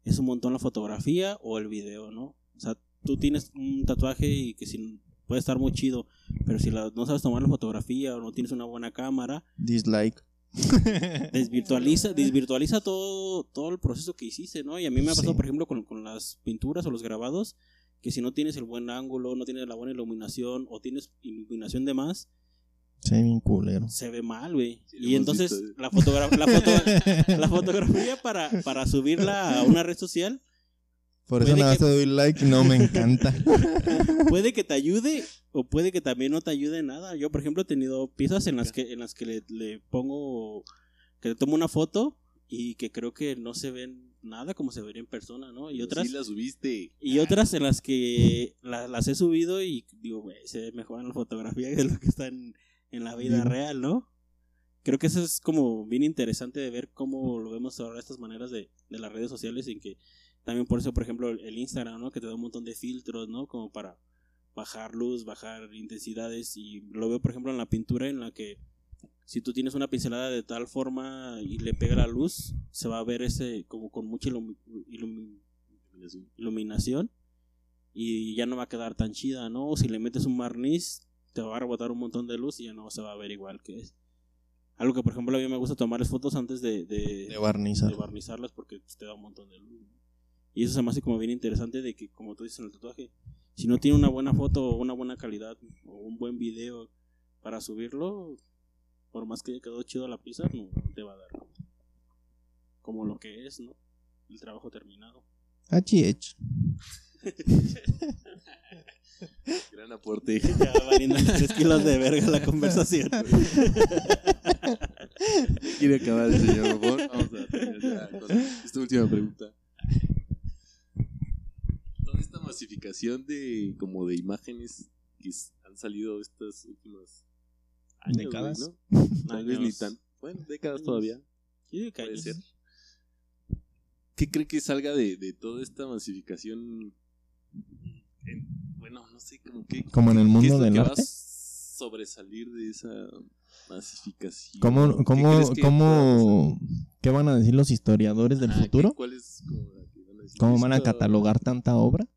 es un montón la fotografía o el video, ¿no? O sea, tú tienes un tatuaje y que si puede estar muy chido, pero si la- no sabes tomar la fotografía o no tienes una buena cámara, Dislike. desvirtualiza, desvirtualiza todo, todo el proceso que hiciste, ¿no? Y a mí me ha pasado, Sí. por ejemplo, con, con las pinturas o los grabados, que si no tienes el buen ángulo, no tienes la buena iluminación o tienes iluminación de más, Se ve bien culero. se ve mal, güey. Sí, y entonces visto. la, fotogra- la, foto- la fotografía para, para subirla a una red social Por eso Puede nada más que- te doy like no me encanta. puede que te ayude o puede que también no te ayude en nada. Yo, por ejemplo, he tenido piezas en las que, en las que le, le pongo, que le tomo una foto y que creo que no se ven nada como se vería en persona, ¿no? Y otras, Sí la subiste. y otras en las que la- las he subido y digo, güey, se ve mejor en la fotografía que lo que está en, en la vida Bien. real, ¿no? Creo que eso es como bien interesante de ver cómo lo vemos ahora estas maneras de, de las redes sociales y que también por eso, por ejemplo, el, Instagram, ¿no? Que te da un montón de filtros, ¿no? Como para bajar luz, bajar intensidades y lo veo, por ejemplo, en la pintura en la que si tú tienes una pincelada de tal forma y le pega la luz, se va a ver ese como con mucha ilumi- ilumi- iluminación y ya no va a quedar tan chida, ¿no? O si le metes un barniz, te va a rebotar un montón de luz y ya no se va a ver igual que es. Algo que, por ejemplo, a mí me gusta tomarles fotos antes de, de, De barnizar. de barnizarlas porque pues, te da un montón de luz. ¿no? Y eso se me hace como bien interesante de que, como tú dices en el tatuaje, si no tiene una buena foto o una buena calidad o un buen video para subirlo, por más que haya quedado chido la pieza, no te va a dar como, lo que es, ¿no? El trabajo terminado. HH. Gran aporte. Ya valiendo 3 kilos de verga la conversación. Quiere acabar el señor, por favor. Vamos a terminar ya con esta última pregunta. Toda esta masificación de como de imágenes que han salido estas últimas años, Décadas. ¿no? Tal vez ni tan. Bueno, décadas todavía. Sí, Puede ser. ¿Qué cree que salga de, de toda esta masificación? En- bueno, no sé, como que. Como en el ¿Qué mundo del arte. sobresalir de esa masificación? ¿Cómo, ¿Qué cómo, que pueda cómo, qué van a decir los historiadores del? Ah, ¿qué- futuro? ¿Cuál es como decir? ¿Cómo van a catalogar tanta obra?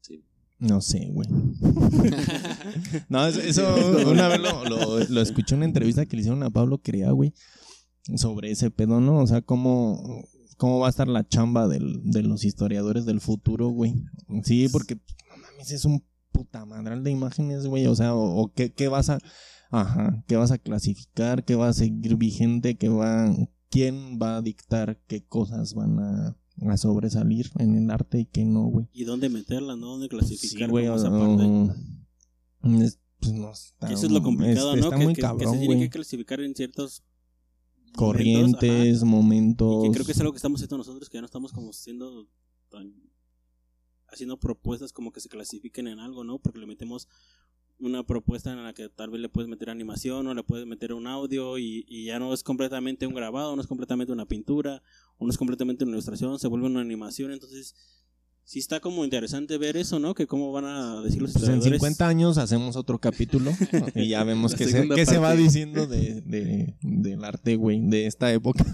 Sí. No sé, güey. no, eso, eso una vez lo, lo, lo escuché en una entrevista que le hicieron a Pablo Crea, güey, sobre ese pedo, ¿no? O sea, cómo, cómo va a estar la chamba del, de los historiadores del futuro, güey. Sí, porque, no mames, es un puta madral de imágenes, güey. O sea, o, o qué, qué vas a, ajá, qué vas a clasificar, qué va a seguir vigente, qué va, quién va a dictar qué cosas van a, a sobresalir en el arte y qué no, güey. ¿Y dónde meterla, no? ¿Dónde Sí, clasificar güey, esa parte? es- pues no está- Eso es lo complicado, es- ¿no? Está que, muy que- que se tiene güey. que clasificar en ciertos Corrientes, momentos, y que creo que es algo que estamos haciendo nosotros, que ya no estamos como siendo tan- haciendo propuestas como que se clasifiquen en algo, ¿no? Porque le metemos una propuesta en la que tal vez le puedes meter animación o le puedes meter un audio y, y ya no es completamente un grabado, no es completamente una pintura, o no es completamente una ilustración, se vuelve una animación, entonces sí está como interesante ver eso, ¿no? Que cómo van a decir los Pues en historiadores. 50 años hacemos otro capítulo y ya vemos qué se, segunda qué se va diciendo de, de- del arte, güey, de esta época.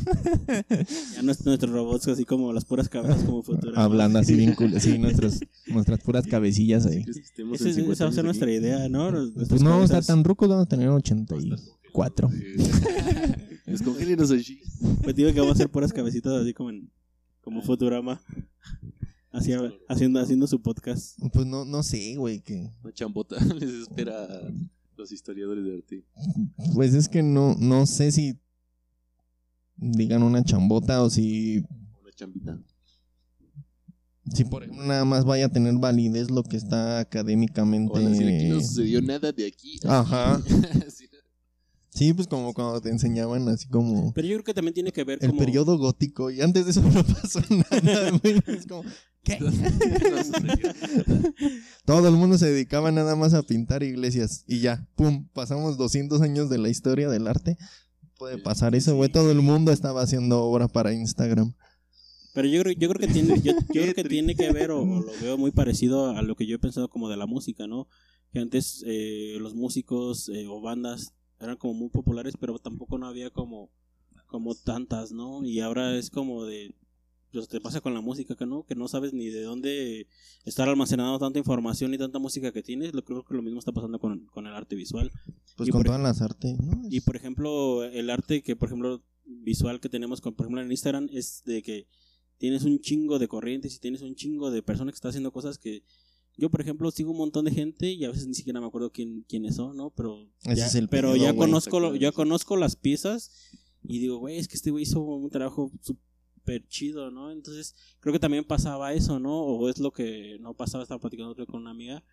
Ya nuestros robots así como las puras cabezas como Futurama. Hablando así bien cool, sí, nuestros, nuestras puras cabecillas ahí. ¿Crees que estemos Ese- en 50 esa va a ser nuestra idea, ¿no? Nuestras Pues no vamos a estar tan rucos, vamos a tener 84. Descongélenos allí. Pues digo que vamos a hacer puras cabecitas así como en como Futurama. Haciendo, haciendo su podcast. Pues no, no sé, güey, que... Una chambota les espera a los historiadores de arte. Pues es que no, no sé si digan una chambota o si, Una chambita. si por ejemplo nada más vaya a tener validez lo que está académicamente... O decir, aquí no sucedió nada de aquí. Ajá. aquí". Sí. Sí, pues como cuando te enseñaban así como Pero yo creo que también tiene que ver el como... periodo gótico y antes de eso no pasó nada, güey. Es como, ¿qué? Todo el mundo se dedicaba nada más a pintar iglesias y ya, pum, pasamos 200 años de la historia del arte. Puede pasar eso, güey. Todo el mundo estaba haciendo obra para Instagram. Pero yo creo, yo creo que tiene, yo, yo creo que tiene que ver, o, o lo veo muy parecido a lo que yo he pensado como de la música, ¿no? Que antes eh, los músicos eh, o bandas eran como muy populares, pero tampoco no había como, como tantas, ¿no? Y ahora es como de, pues te pasa con la música, que no, que no sabes ni de dónde estar almacenando tanta información y tanta música que tienes. Lo creo que lo mismo está pasando con, con el arte visual. Pues Y con por- todas las artes, ¿no? Y por ejemplo, el arte que, por ejemplo, visual que tenemos, con, por ejemplo, en Instagram, es de que tienes un chingo de corrientes y tienes un chingo de personas que están haciendo cosas que yo, por ejemplo, sigo un montón de gente y a veces ni siquiera me acuerdo quién, quiénes son, ¿no? Pero Ese ya, es el pero ya güey. conozco, lo- ya conozco las piezas y digo, güey, es que este güey hizo un trabajo súper chido, ¿no? Entonces, creo que también pasaba eso, ¿no? O es lo que no pasaba, estaba platicando con una amiga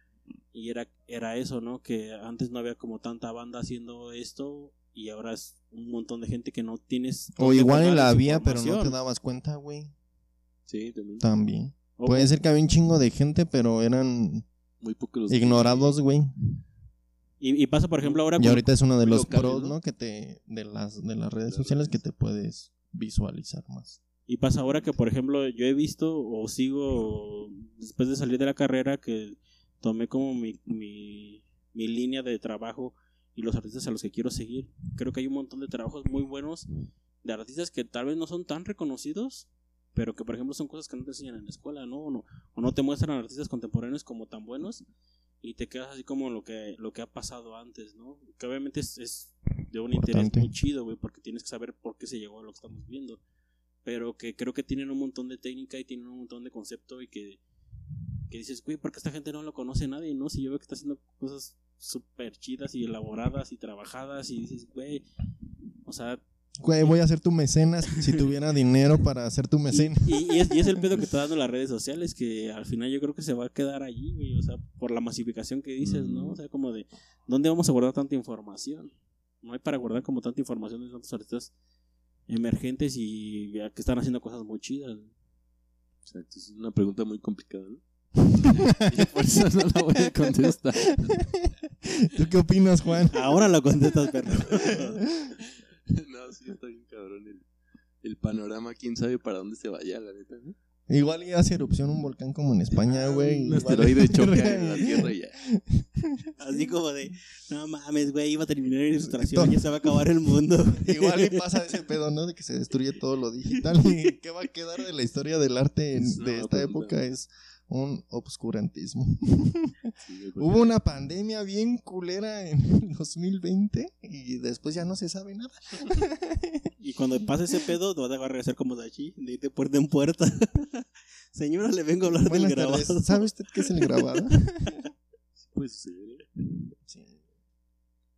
y era, era eso, ¿no? Que antes no había como tanta banda haciendo esto y ahora es un montón de gente que no tienes... O igual la había, pero no te dabas cuenta, güey. Sí, también. También. Puede ser que había un chingo de gente, pero eran Muy pocos ignorados, güey. Y, y pasa, por ejemplo, ahora Y ahorita es uno de los locales, pros, ¿no? ¿no? Que te de las de las redes sociales que te puedes visualizar más. Y pasa ahora que, por ejemplo, yo he visto o sigo, después de salir de la carrera, que tomé como mi, mi, mi línea de trabajo y los artistas a los que quiero seguir. Creo que hay un montón de trabajos muy buenos de artistas que tal vez no son tan reconocidos, pero que, por ejemplo, son cosas que no te enseñan en la escuela, ¿no? O no, o no te muestran artistas contemporáneos como tan buenos y te quedas así como lo que, lo que ha pasado antes, ¿no? Que obviamente es, es de un interés muy chido, güey, porque tienes que saber por qué se llegó a lo que estamos viendo pero que creo que tienen un montón de técnica y tienen un montón de concepto y que, que dices, güey, ¿por qué esta gente no lo conoce nadie? ¿No? Si yo veo que está haciendo cosas súper chidas y elaboradas y trabajadas y dices, güey, o sea, Güey, voy a ser tu mecenas si tuviera dinero para ser tu y, mecenas. y- y es, y es el pedo que está dando las redes sociales, que al final yo creo que se va a quedar allí, güey, o sea, por la masificación que dices, ¿no? O sea, como de, ¿dónde vamos a guardar tanta información? No hay para guardar como tanta información de tantos artistas emergentes y que están haciendo cosas muy chidas. Exacto, es una pregunta muy complicada, ¿no? Y por eso no la voy a contestar. ¿Tú qué opinas, Juan? Ahora lo contestas, perro. no, sí, está bien cabrón el, el panorama. Quién sabe para dónde se vaya, la neta, ¿no? Igual y hace erupción un volcán como en España, güey. Un asteroide choca en la Tierra y ya. Así como de, no mames, güey, iba a terminar en ilustración, ya se va a acabar el mundo. Igual y pasa ese pedo, ¿no? De que se destruye todo lo digital. ¿Y qué va a quedar de la historia del arte en- de esta época? Es un obscurantismo. Sí, Hubo una pandemia bien culera en el 2020 y después ya no se sabe nada. Y cuando pase ese pedo, te vas a hacer como de aquí, de puerta en puerta. Señora, le vengo a hablar Buenas del grabado. tardes. ¿Sabe usted qué es el grabado? puede suceder, ¿eh? Sí.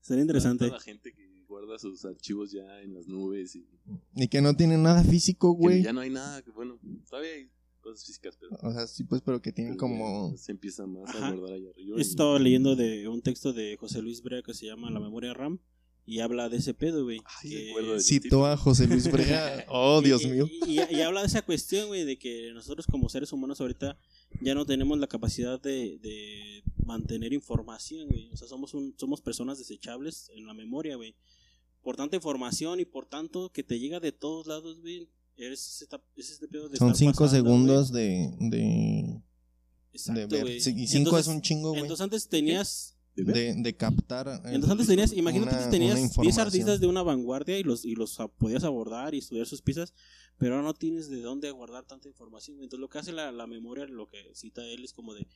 Sería interesante. Toda la gente que guarda sus archivos ya en las nubes y Y que no tiene nada físico, que güey. ya no hay nada, que bueno, todavía hay cosas físicas, pero O sea, sí, pues, pero que tienen pero como... se empieza más Ajá. a guardar allá arriba. Estaba leyendo de un texto de José Luis Brea que se llama La memoria RAM y habla de ese pedo, güey. sí, que- de- Citó a José Luis Brea. Oh, Dios y- mío. Y, y- y habla de esa cuestión, güey, de que nosotros como seres humanos ahorita ya no tenemos la capacidad de, de mantener información, güey. O sea, somos, un, somos personas desechables en la memoria, güey. Por tanta información y por tanto que te llega de todos lados, güey. Es este pedo de Son estar cinco pasando, segundos de, de, Exacto, de ver. Sí, Y cinco Entonces- es un chingo, güey. Entonces antes tenías De, de captar. eh, Entonces antes tenías, imagínate una- que tenías una 10 información. artistas de una vanguardia y los, y los podías abordar y estudiar sus piezas, pero ahora no tienes de dónde guardar tanta información. Entonces lo que hace la, la memoria, lo que cita él, es como de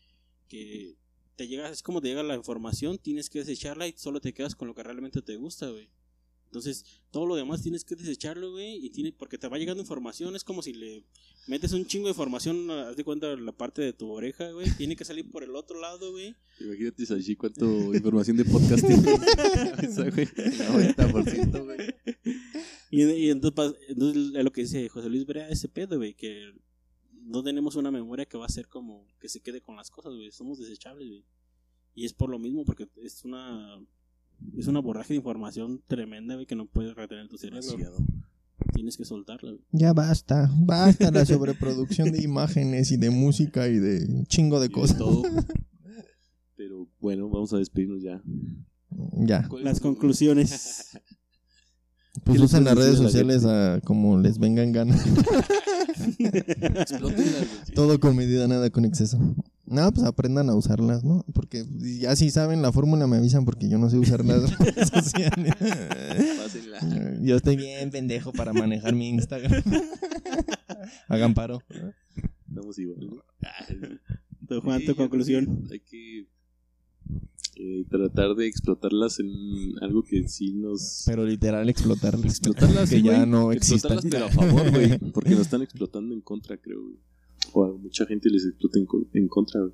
que te llega, es como te llega la información, tienes que desecharla y solo te quedas con lo que realmente te gusta, güey. Entonces, todo lo demás tienes que desecharlo, güey, y tiene, porque te va llegando información, es como si le metes un chingo de información, haz de cuenta la parte de tu oreja, güey, tiene que salir por el otro lado, güey. Imagínate, Sashi, cuánto información de podcasting. Esa, güey. 90%, güey. Y, y entonces, entonces es lo que dice José Luis Brea, ese pedo, güey, que no tenemos una memoria que va a ser como que se quede con las cosas, güey, somos desechables, güey. Y es por lo mismo, porque es una es una borraje de información tremenda, güey, que no puedes retener en tu cerebro. Demasiado. Tienes que soltarla, güey. Ya basta, basta la sobreproducción de imágenes y de música y de un chingo de Y de cosas. todo. Pero bueno, vamos a despedirnos ya. Ya. Las conclusiones. Pues ¿Qué le usen las redes a la sociales a como les venga en gana. Explótenlas, güey. Todo con medida, nada con exceso. No, pues aprendan a usarlas, ¿no? Porque ya si saben la fórmula me avisan porque yo no sé usar las redes sociales. Pásenla. Yo estoy bien pendejo para manejar mi Instagram. Hagan paro. Estamos igual. Tú, Juan, tu conclusión. Hay que eh, tratar de explotarlas en algo que sí nos. Pero literal explotarlas. explotarlas, que sí, ya no existan. Explotarlas, pero a favor, güey. Porque nos están explotando en contra, creo, güey. O a mucha gente les explota en, en contra, güey.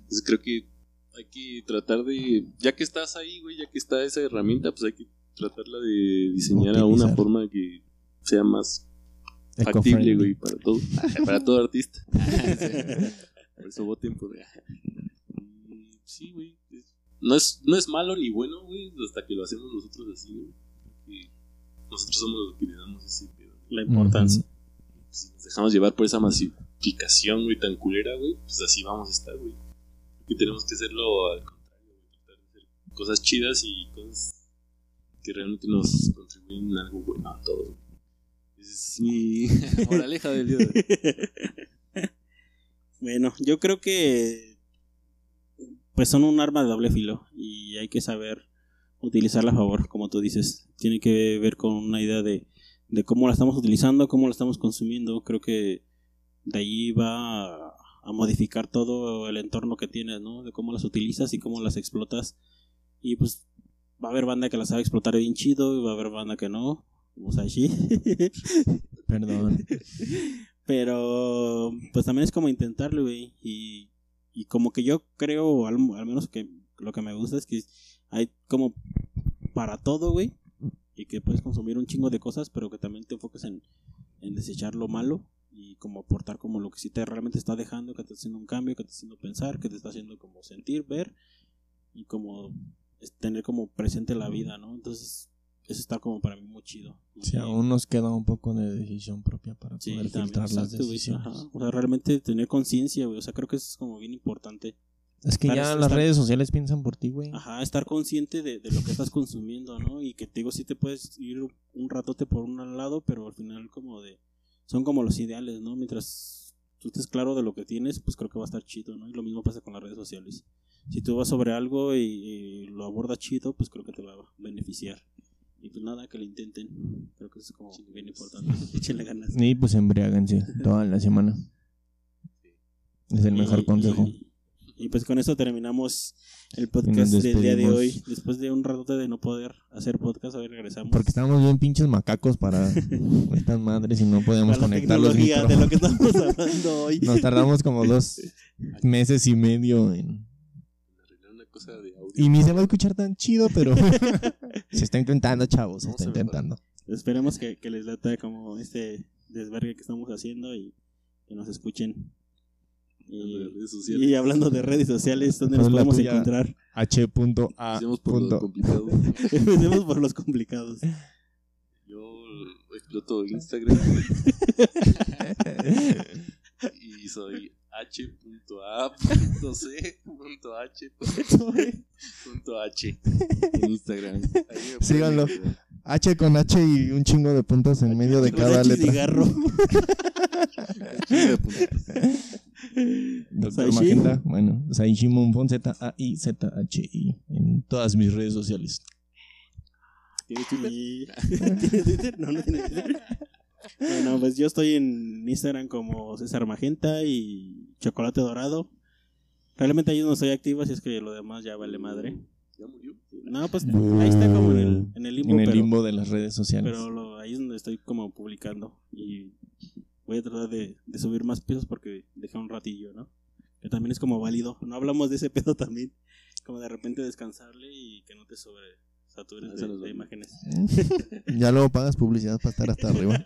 Entonces creo que hay que tratar de. Ya que estás ahí, güey, ya que está esa herramienta, pues hay que tratarla de diseñar a una forma que sea más factible, güey, para todo. para todo artista. Por eso voten por. Y Sí, güey. No es, no es malo ni bueno, güey, hasta que lo hacemos nosotros así, güey. Nosotros somos los que le damos ese pedo. La importancia. Si nos dejamos llevar por esa masificación, güey, tan culera, güey, pues así vamos a estar, güey. Que tenemos que hacerlo al contrario, güey. Tratar de hacer cosas chidas y cosas que realmente nos contribuyen en algo bueno a todos. güey. Esa es mi moraleja del día de hoy. Bueno, yo creo que pues son un arma de doble filo y hay que saber utilizarla a favor, como tú dices. Tiene que ver con una idea de, de cómo la estamos utilizando, cómo la estamos consumiendo. Creo que de ahí va a, a modificar todo el entorno que tienes, ¿no? De cómo las utilizas y cómo las explotas. Y pues va a haber banda que la sabe explotar bien chido y va a haber banda que no. Como Sashi. Perdón. Pero pues también es como intentarlo, güey. Y, y como que yo creo, al, al menos que lo que me gusta es que hay como para todo, güey. Y que puedes consumir un chingo de cosas, pero que también te enfoques en, en desechar lo malo y como aportar como lo que sí te realmente está dejando, que te está haciendo un cambio, que te está haciendo pensar, que te está haciendo como sentir, ver y como tener como presente la vida, ¿no? Entonces, eso está como para mí muy chido. Si Y- aún nos queda un poco de decisión propia para Sí, poder también, filtrar las exacto, güey, decisiones. ajá. O sea, realmente tener conciencia, güey. O sea, creo que eso es como bien importante. Es que Estar- ya estar- las redes sociales piensan por ti, güey. Ajá, estar consciente de, de lo que estás consumiendo, ¿no? Y que te digo, sí te puedes ir un ratote por un lado, pero al final como de... Son como los ideales, ¿no? Mientras tú estés claro de lo que tienes, pues creo que va a estar chido, ¿no? Y lo mismo pasa con las redes sociales. Si tú vas sobre algo y, y lo abordas chido, pues creo que te va a beneficiar. Y pues nada, que lo intenten. Creo que eso es como bien importante. Échenle ganas. Y pues embriáguense toda la semana. Es el mejor Y- consejo. Y, y pues con esto terminamos el podcast del día de hoy. Después de un rato de no poder hacer podcast, hoy regresamos. Porque estábamos bien pinches macacos para estas madres y no podíamos Para la conectar los de lo que estamos hablando hoy. Nos tardamos como dos meses y medio en... Arreglar una cosa de audio. Y ni se va a escuchar tan chido, pero se está intentando, chavos, se está intentando. Esperemos que, que les lata como este desvergue que estamos haciendo y que nos escuchen. De Y, redes sociales. y hablando de redes sociales, ¿dónde ¿Cuál nos podemos encontrar? H.A. Empecemos por lo punto. complicado. Empecemos por los complicados. Yo exploto Instagram. y soy h.a.c.h.h en Instagram. Síganlo. H con H y un chingo de puntos en medio de cada H letra. cigarro. Doctor Saishi. Magenta, bueno, Saishi Monfon, Z-A-I-Z-H-I, en todas mis redes sociales. ¿Tienes Twitter? Y- ¿Tiene Twitter? No, no tiene Twitter. Bueno, pues yo estoy en Instagram como César Magenta y Chocolate Dorado. Realmente ahí no soy activo, así es que lo demás ya vale madre. ¿Ya murió? No, pues ahí está como en el, en el limbo, en el pero, limbo de las redes sociales. pero lo- ahí es donde estoy como publicando. Y voy a tratar de, de subir más pisos porque dejé un ratillo, ¿no? Que también es como válido. No hablamos de ese pedo también. Como de repente descansarle y que no te sobre satures Eso de, de imágenes. ya luego pagas publicidad para estar hasta arriba.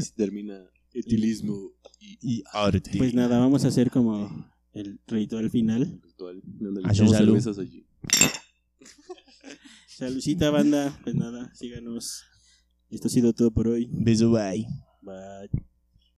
Se termina etilismo y, y arte. Pues nada, vamos a hacer como el ritual final. virtual. Donde Ah, salud. cervezas allí. Saludcita, banda. Pues nada, síganos. Esto ha sido todo por hoy. Beso, bye. Bye.